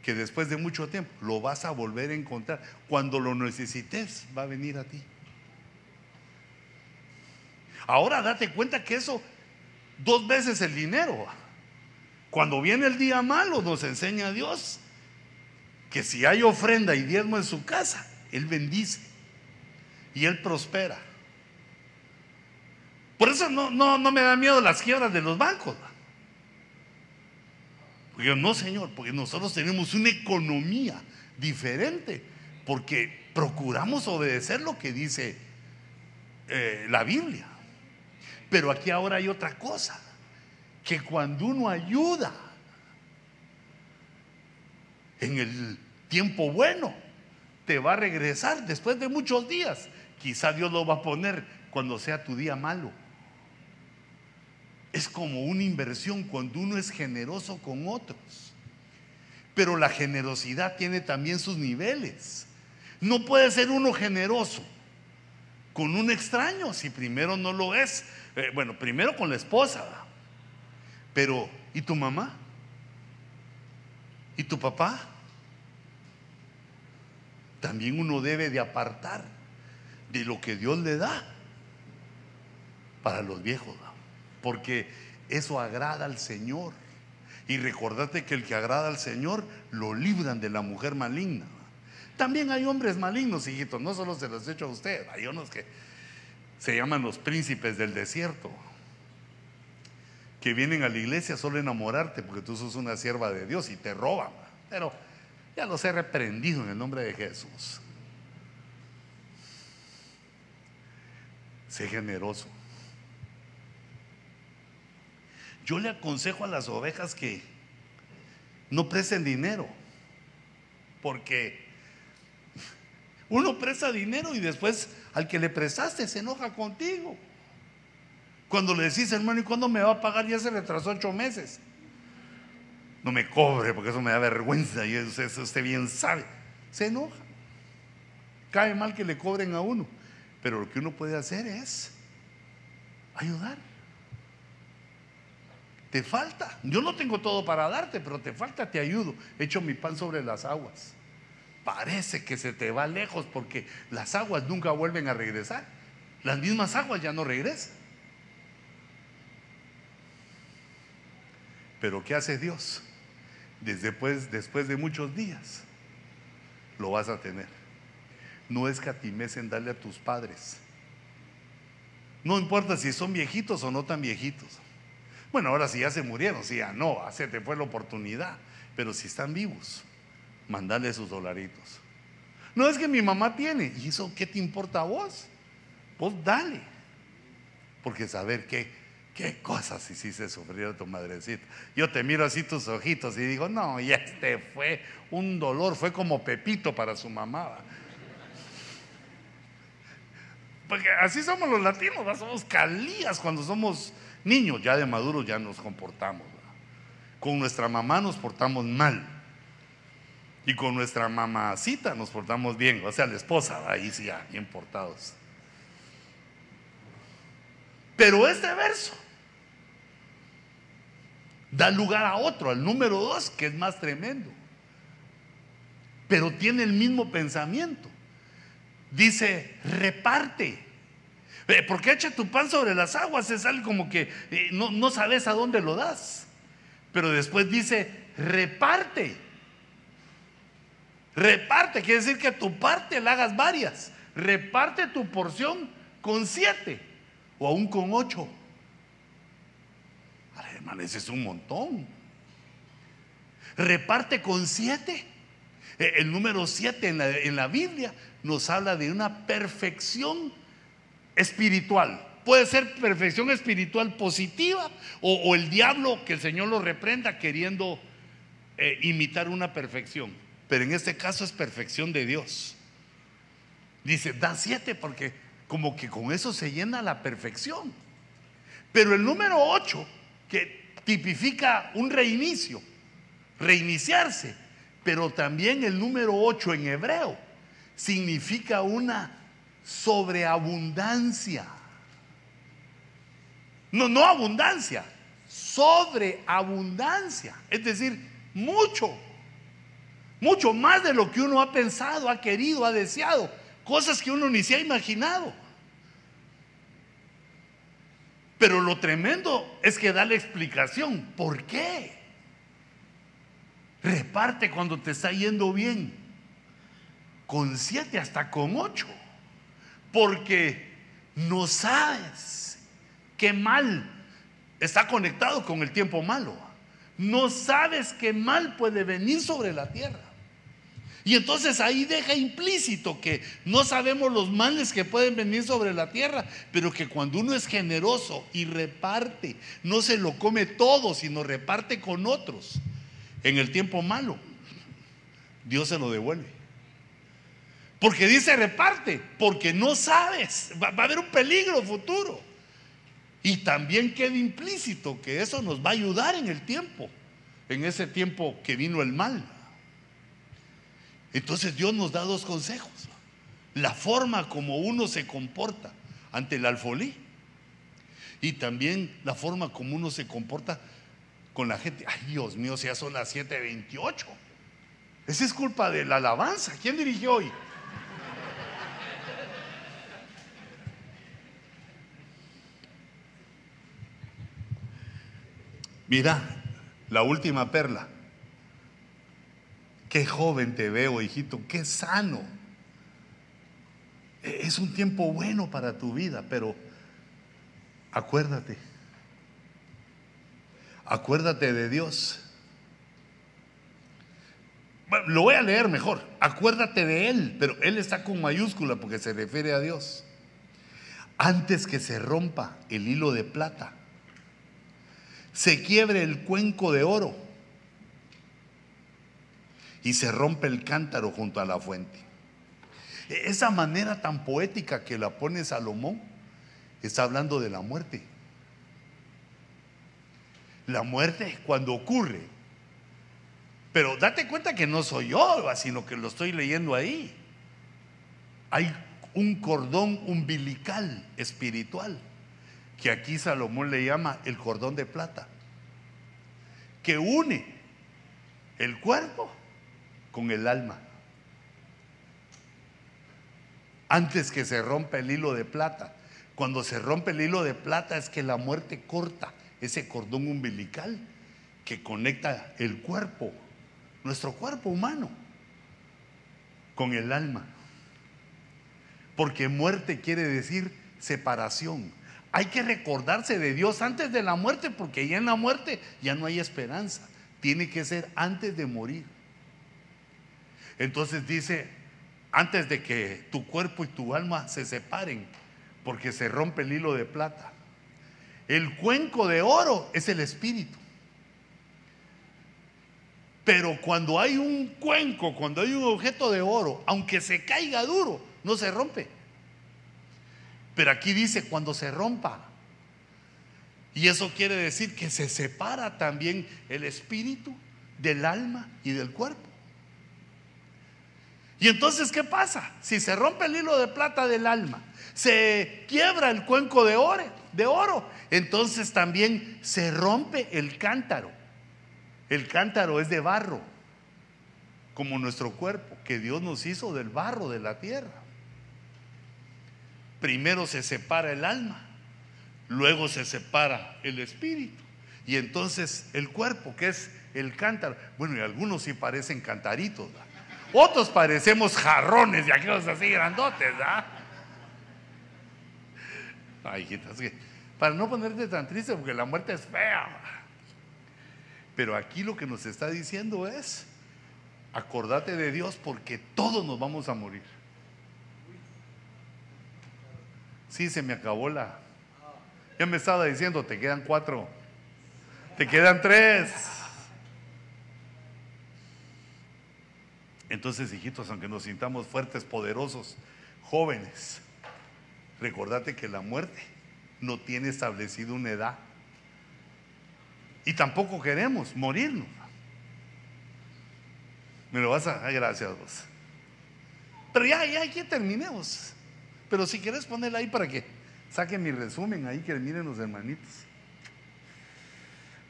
que después de mucho tiempo lo vas a volver a encontrar. Cuando lo necesites, va a venir a ti. Ahora date cuenta que eso, dos veces el dinero. Cuando viene el día malo, nos enseña Dios que si hay ofrenda y diezmo en su casa, Él bendice y Él prospera. Por eso no, no, no me da miedo las quiebras de los bancos. Porque no, Señor, porque nosotros tenemos una economía diferente, porque procuramos obedecer lo que dice eh, la Biblia. Pero aquí ahora hay otra cosa, que cuando uno ayuda en el tiempo bueno, te va a regresar después de muchos días. Quizá Dios lo va a poner cuando sea tu día malo es como una inversión cuando uno es generoso con otros. Pero la generosidad tiene también sus niveles. No puede ser uno generoso con un extraño si primero no lo es. Eh, bueno, primero con la esposa. Pero, ¿y tu mamá? ¿Y tu papá? También uno debe de apartar de lo que Dios le da para los viejos, porque eso agrada al Señor. Y recordate que el que agrada al Señor lo libran de la mujer maligna. También hay hombres malignos, hijitos, no solo se los he hecho a usted, hay unos que se llaman los príncipes del desierto, que vienen a la iglesia solo a enamorarte porque tú sos una sierva de Dios y te roban. Pero ya los he reprendido en el nombre de Jesús. Sé generoso. Yo le aconsejo a las ovejas que no presten dinero, porque uno presta dinero y después al que le prestaste se enoja contigo. Cuando le decís, hermano, ¿y cuándo me va a pagar? Ya se retrasó ocho meses. No me cobre porque eso me da vergüenza y eso, usted bien sabe. Se enoja. Cae mal que le cobren a uno. Pero lo que uno puede hacer es ayudar. Te falta. Yo no tengo todo para darte, pero te falta, te ayudo. Echo mi pan sobre las aguas. Parece que se te va lejos porque las aguas nunca vuelven a regresar. Las mismas aguas ya no regresan. Pero ¿qué hace Dios? Después, de muchos días, lo vas a tener. No escatimes en darle a tus padres. No importa si son viejitos o no tan viejitos. Bueno, ahora si ya se murieron, si ya no, se te fue la oportunidad. Pero si están vivos, mandale sus dolaritos. No es que mi mamá tiene, ¿y eso qué te importa a vos? Vos dale. Porque saber qué, qué cosas hiciste sufrir a tu madrecita. Yo te miro así tus ojitos y digo, no, y este fue un dolor, fue como Pepito para su mamá. Porque así somos los latinos, somos calías cuando somos Niños ya de maduros ya nos comportamos. Con nuestra mamá nos portamos mal. Y con nuestra mamacita nos portamos bien. O sea, la esposa, ahí sí, ya, bien portados. Pero este verso da lugar a otro, al número dos, que es más tremendo. Pero tiene el mismo pensamiento. Dice, reparte. Porque echa tu pan sobre las aguas es algo como que eh, no, no sabes a dónde lo das. Pero después dice, reparte. Reparte, quiere decir que tu parte la hagas varias. Reparte tu porción con siete o aún con ocho. Hermano, ese es un montón. Reparte con siete. E, el número siete en la, en la Biblia nos habla de una perfección espiritual. Puede ser perfección espiritual positiva o, el diablo que el Señor lo reprenda queriendo eh, imitar una perfección. Pero en este caso es perfección de Dios. Dice, da siete porque como que con eso se llena la perfección. Pero el número ocho, que tipifica un reinicio, reiniciarse, pero también el número ocho en hebreo significa una sobreabundancia. No, no abundancia, sobreabundancia. Es decir, mucho, mucho más de lo que uno ha pensado, ha querido, ha deseado. Cosas que uno ni se ha imaginado. Pero lo tremendo es que da la explicación. ¿Por qué? Reparte cuando te está yendo bien. Con siete hasta con ocho porque no sabes qué mal está conectado con el tiempo malo. No sabes qué mal puede venir sobre la tierra. Y entonces ahí deja implícito que no sabemos los males que pueden venir sobre la tierra, pero que cuando uno es generoso y reparte, no se lo come todo, sino reparte con otros en el tiempo malo, Dios se lo devuelve. Porque dice reparte, porque no sabes, va, a haber un peligro futuro. Y también queda implícito que eso nos va a ayudar en el tiempo, en ese tiempo que vino el mal. Entonces Dios nos da dos consejos. La forma como uno se comporta ante el alfolí y también la forma como uno se comporta con la gente. Ay, Dios mío, si ya son las 7:28. Esa es culpa de la alabanza. ¿Quién dirigió hoy? Mira, la última perla. Qué joven te veo, hijito, qué sano. E-, es un tiempo bueno para tu vida, pero acuérdate, acuérdate de Dios. Lo voy a leer mejor. Acuérdate de Él, pero Él está con mayúscula porque se refiere a Dios. Antes que se rompa el hilo de plata, se quiebre el cuenco de oro y se rompe el cántaro junto a la fuente. E-, esa manera tan poética que la pone Salomón está hablando de la muerte. La muerte cuando ocurre. Pero date cuenta que no soy yo, sino que lo estoy leyendo ahí. Hay un cordón umbilical espiritual, que aquí Salomón le llama el cordón de plata, que une el cuerpo con el alma. Antes que se rompa el hilo de plata. Cuando se rompe el hilo de plata es que la muerte corta ese cordón umbilical que conecta el cuerpo, nuestro cuerpo humano, con el alma. Porque muerte quiere decir separación. Hay que recordarse de Dios antes de la muerte porque ya en la muerte ya no hay esperanza. Tiene que ser antes de morir. Entonces dice, antes de que tu cuerpo y tu alma se separen, porque se rompe el hilo de plata. El cuenco de oro es el espíritu. Pero cuando hay un cuenco, cuando hay un objeto de oro, aunque se caiga duro, no se rompe. Pero aquí dice cuando se rompa. Y eso quiere decir que se separa también el espíritu del alma y del cuerpo. Y entonces, ¿qué pasa? Si se rompe el hilo de plata del alma, se quiebra el cuenco de oro, de oro, entonces también se rompe el cántaro. El cántaro es de barro, como nuestro cuerpo, que Dios nos hizo del barro de la tierra. Primero se separa el alma, luego se separa el espíritu. Y entonces el cuerpo, que es el cántaro, bueno, y algunos sí parecen cantaritos, otros parecemos jarrones y aquellos así grandotes, ¿ah? Ay, hijitas, para no ponerte tan triste porque la muerte es fea. Pero aquí lo que nos está diciendo es, acordate de Dios porque todos nos vamos a morir. Sí, se me acabó la... Ya me estaba diciendo, te quedan cuatro, te quedan tres. Entonces, hijitos, aunque nos sintamos fuertes, poderosos, jóvenes, recordate que la muerte no tiene establecido una edad. Y tampoco queremos morirnos. Me lo vas a. Ay, gracias vos. Pero ya, ya, ya terminemos. Pero si quieres ponerla ahí para que saque mi resumen ahí, que miren los hermanitos.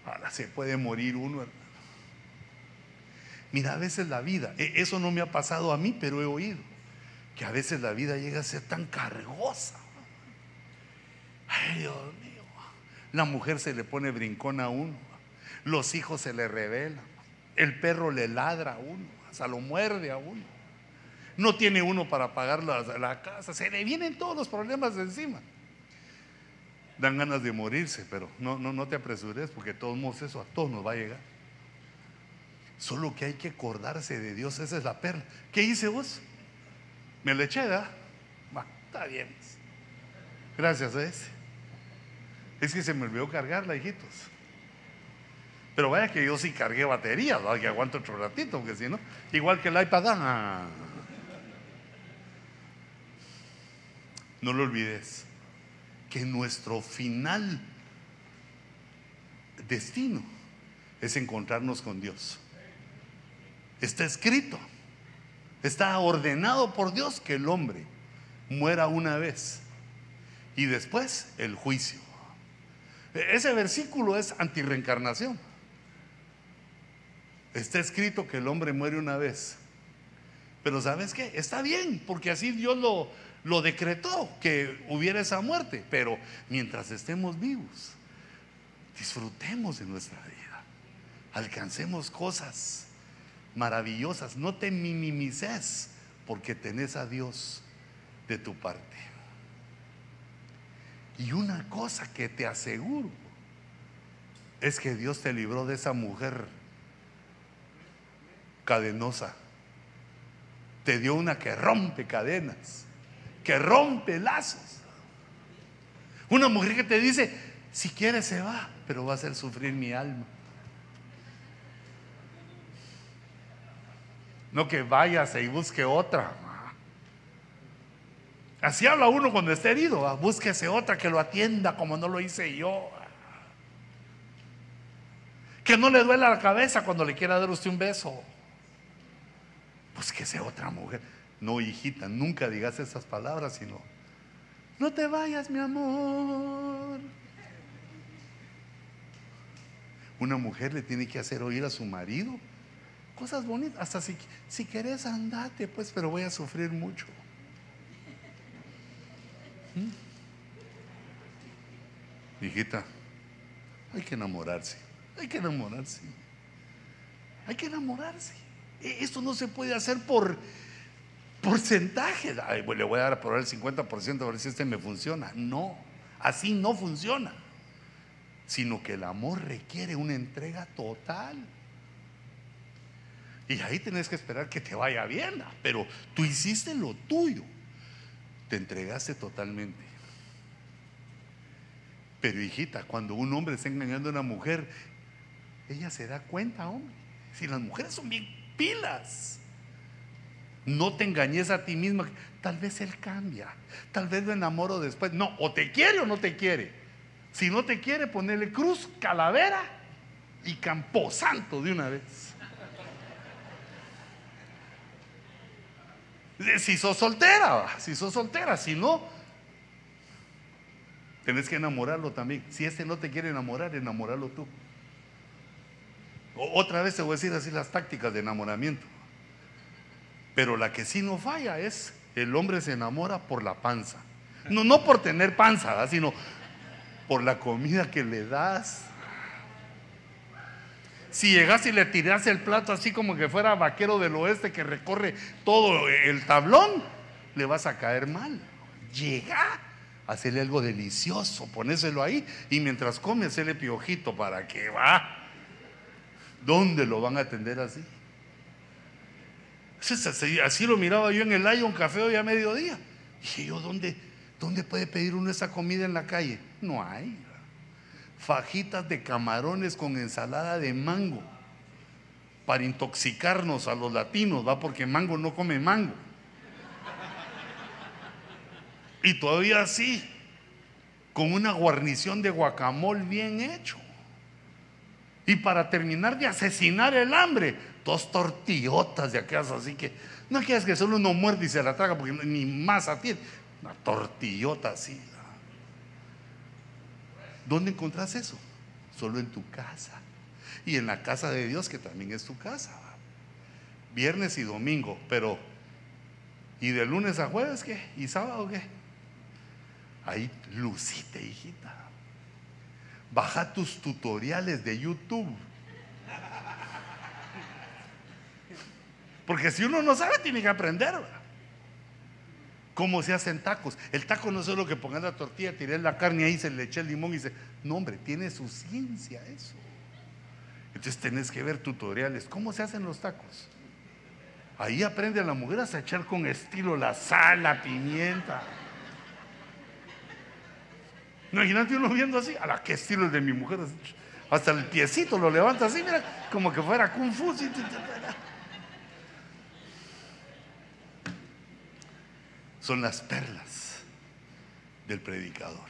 Ahora se puede morir uno, hermano. Mira, a veces la vida, e, eso no me ha pasado a mí, pero he oído, que a veces la vida llega a ser tan cargosa. Ay, Dios mío. La mujer se le pone brincón a uno, los hijos se le revelan, el perro le ladra a uno, hasta lo muerde a uno. No tiene uno para pagar la, casa, se le vienen todos los problemas de encima. Dan ganas de morirse, pero no, no, no te apresures porque todos modos eso a todos nos va a llegar. Solo que hay que acordarse de Dios, esa es la perla. ¿Qué hice vos? Me le eché, ¿verdad? está bien. Gracias a ese. Es que se me olvidó cargarla, hijitos. Pero vaya que yo sí cargué batería, que aguanto otro ratito, porque si no, igual que el iPad. Ah. No lo olvides, que nuestro final destino es encontrarnos con Dios. Está escrito, está ordenado por Dios que el hombre muera una vez y después el juicio. E-, ese versículo es antirreencarnación. Está escrito que el hombre muere una vez. Pero ¿sabes qué? Está bien, porque así Dios lo, lo decretó, que hubiera esa muerte. Pero mientras estemos vivos, Disfrutemos de nuestra vida. Alcancemos cosas maravillosas. No te minimices porque tenés a Dios de tu parte. Y una cosa que te aseguro es que Dios te libró de esa mujer cadenosa. Te dio una que rompe cadenas, que rompe lazos. Una mujer que te dice, si quiere se va, pero va a hacer sufrir mi alma. No que váyase y busque otra. Así habla uno cuando está herido. Búsquese otra que lo atienda como no lo hice yo. Que no le duela la cabeza cuando le quiera dar usted un beso. Búsquese otra mujer. No, hijita, nunca digas esas palabras, sino, no te vayas, mi amor. Una mujer le tiene que hacer oír a su marido cosas bonitas. Hasta si, si querés andate, pues, pero voy a sufrir mucho. ¿Mm? Hijita, hay que enamorarse, hay que enamorarse, hay que enamorarse. E, esto no se puede hacer por porcentaje. Ay, le voy a dar a probar el 50% a ver si este me funciona. No, así no funciona. Sino que el amor requiere una entrega total. Y ahí tenés que esperar que te vaya bien, pero tú hiciste lo tuyo, te entregaste totalmente. Pero hijita, cuando un hombre está engañando a una mujer, ella se da cuenta, hombre. Si las mujeres son bien pilas, no te engañes a ti misma. Tal vez él cambia, tal vez lo enamoro después. No, o te quiere o no te quiere. Si no te quiere, ponerle cruz, calavera y camposanto de una vez. Si sos soltera, si sos soltera, si no, tenés que enamorarlo también. Si este no te quiere enamorar, enamorarlo tú. otra vez te voy a decir así las tácticas de enamoramiento. Pero la que sí no falla es el hombre se enamora por la panza. No, no por tener panza, sino por la comida que le das, si llegas y le tiras el plato así como que fuera vaquero del oeste que recorre todo el tablón, le vas a caer mal. Llega, hacerle algo delicioso, ponéselo ahí y mientras come, hacerle piojito para que va. ¿Dónde lo van a atender así? Así, lo miraba yo en el Lion Café hoy a mediodía. Dije yo, ¿dónde, ¿dónde puede pedir uno esa comida en la calle? No hay fajitas de camarones con ensalada de mango para intoxicarnos a los latinos, va porque mango no come mango. Y todavía así, con una guarnición de guacamole bien hecho. Y para terminar de asesinar el hambre, dos tortillotas de aquellas así que, no quieras que solo uno muerde y se la traga porque ni más tiene. Una tortillota así. ¿Dónde encontrás eso? Solo en tu casa. Y en la casa de Dios, que también es tu casa. Viernes y domingo, pero ¿y de lunes a jueves qué? ¿Y sábado qué? Ahí lucite, hijita. Baja tus tutoriales de YouTube. Porque si uno no sabe, tiene que aprender cómo se hacen tacos. El taco no es solo que pongan la tortilla, tiré la carne ahí, se le eché el limón y dice, no hombre, tiene su ciencia eso. Entonces tenés que ver tutoriales, ¿cómo se hacen los tacos? Ahí aprende a la mujer a echar con estilo la sal, la pimienta. Imagínate uno viendo así, a la que estilo es de mi mujer. Hasta el piecito lo levanta así, mira, como que fuera kung fu son las perlas del predicador.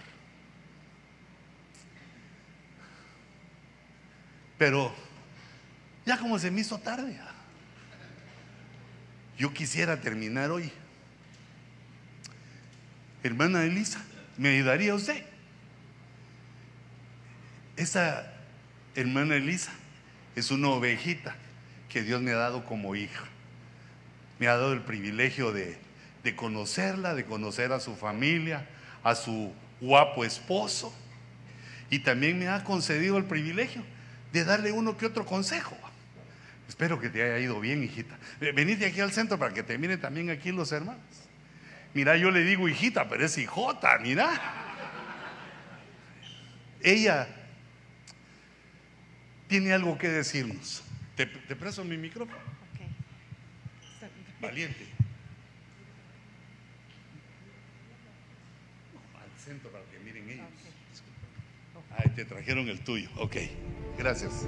Pero ya como se me hizo tarde, yo quisiera terminar hoy. Hermana Elisa, ¿me ayudaría usted? Esa hermana Elisa es una ovejita que Dios me ha dado como hija. Me ha dado el privilegio de de conocerla, de conocer a su familia, a su guapo esposo. Y también me ha concedido el privilegio de darle uno que otro consejo. Espero que te haya ido bien, hijita. Venite aquí al centro para que te miren también aquí los hermanos. Mira, yo le digo hijita, pero es hijota, mira. Ella tiene algo que decirnos. ¿Te, te presto mi micrófono? Valiente. Centro para que miren ellos. Ay, te trajeron el tuyo. Ok, gracias.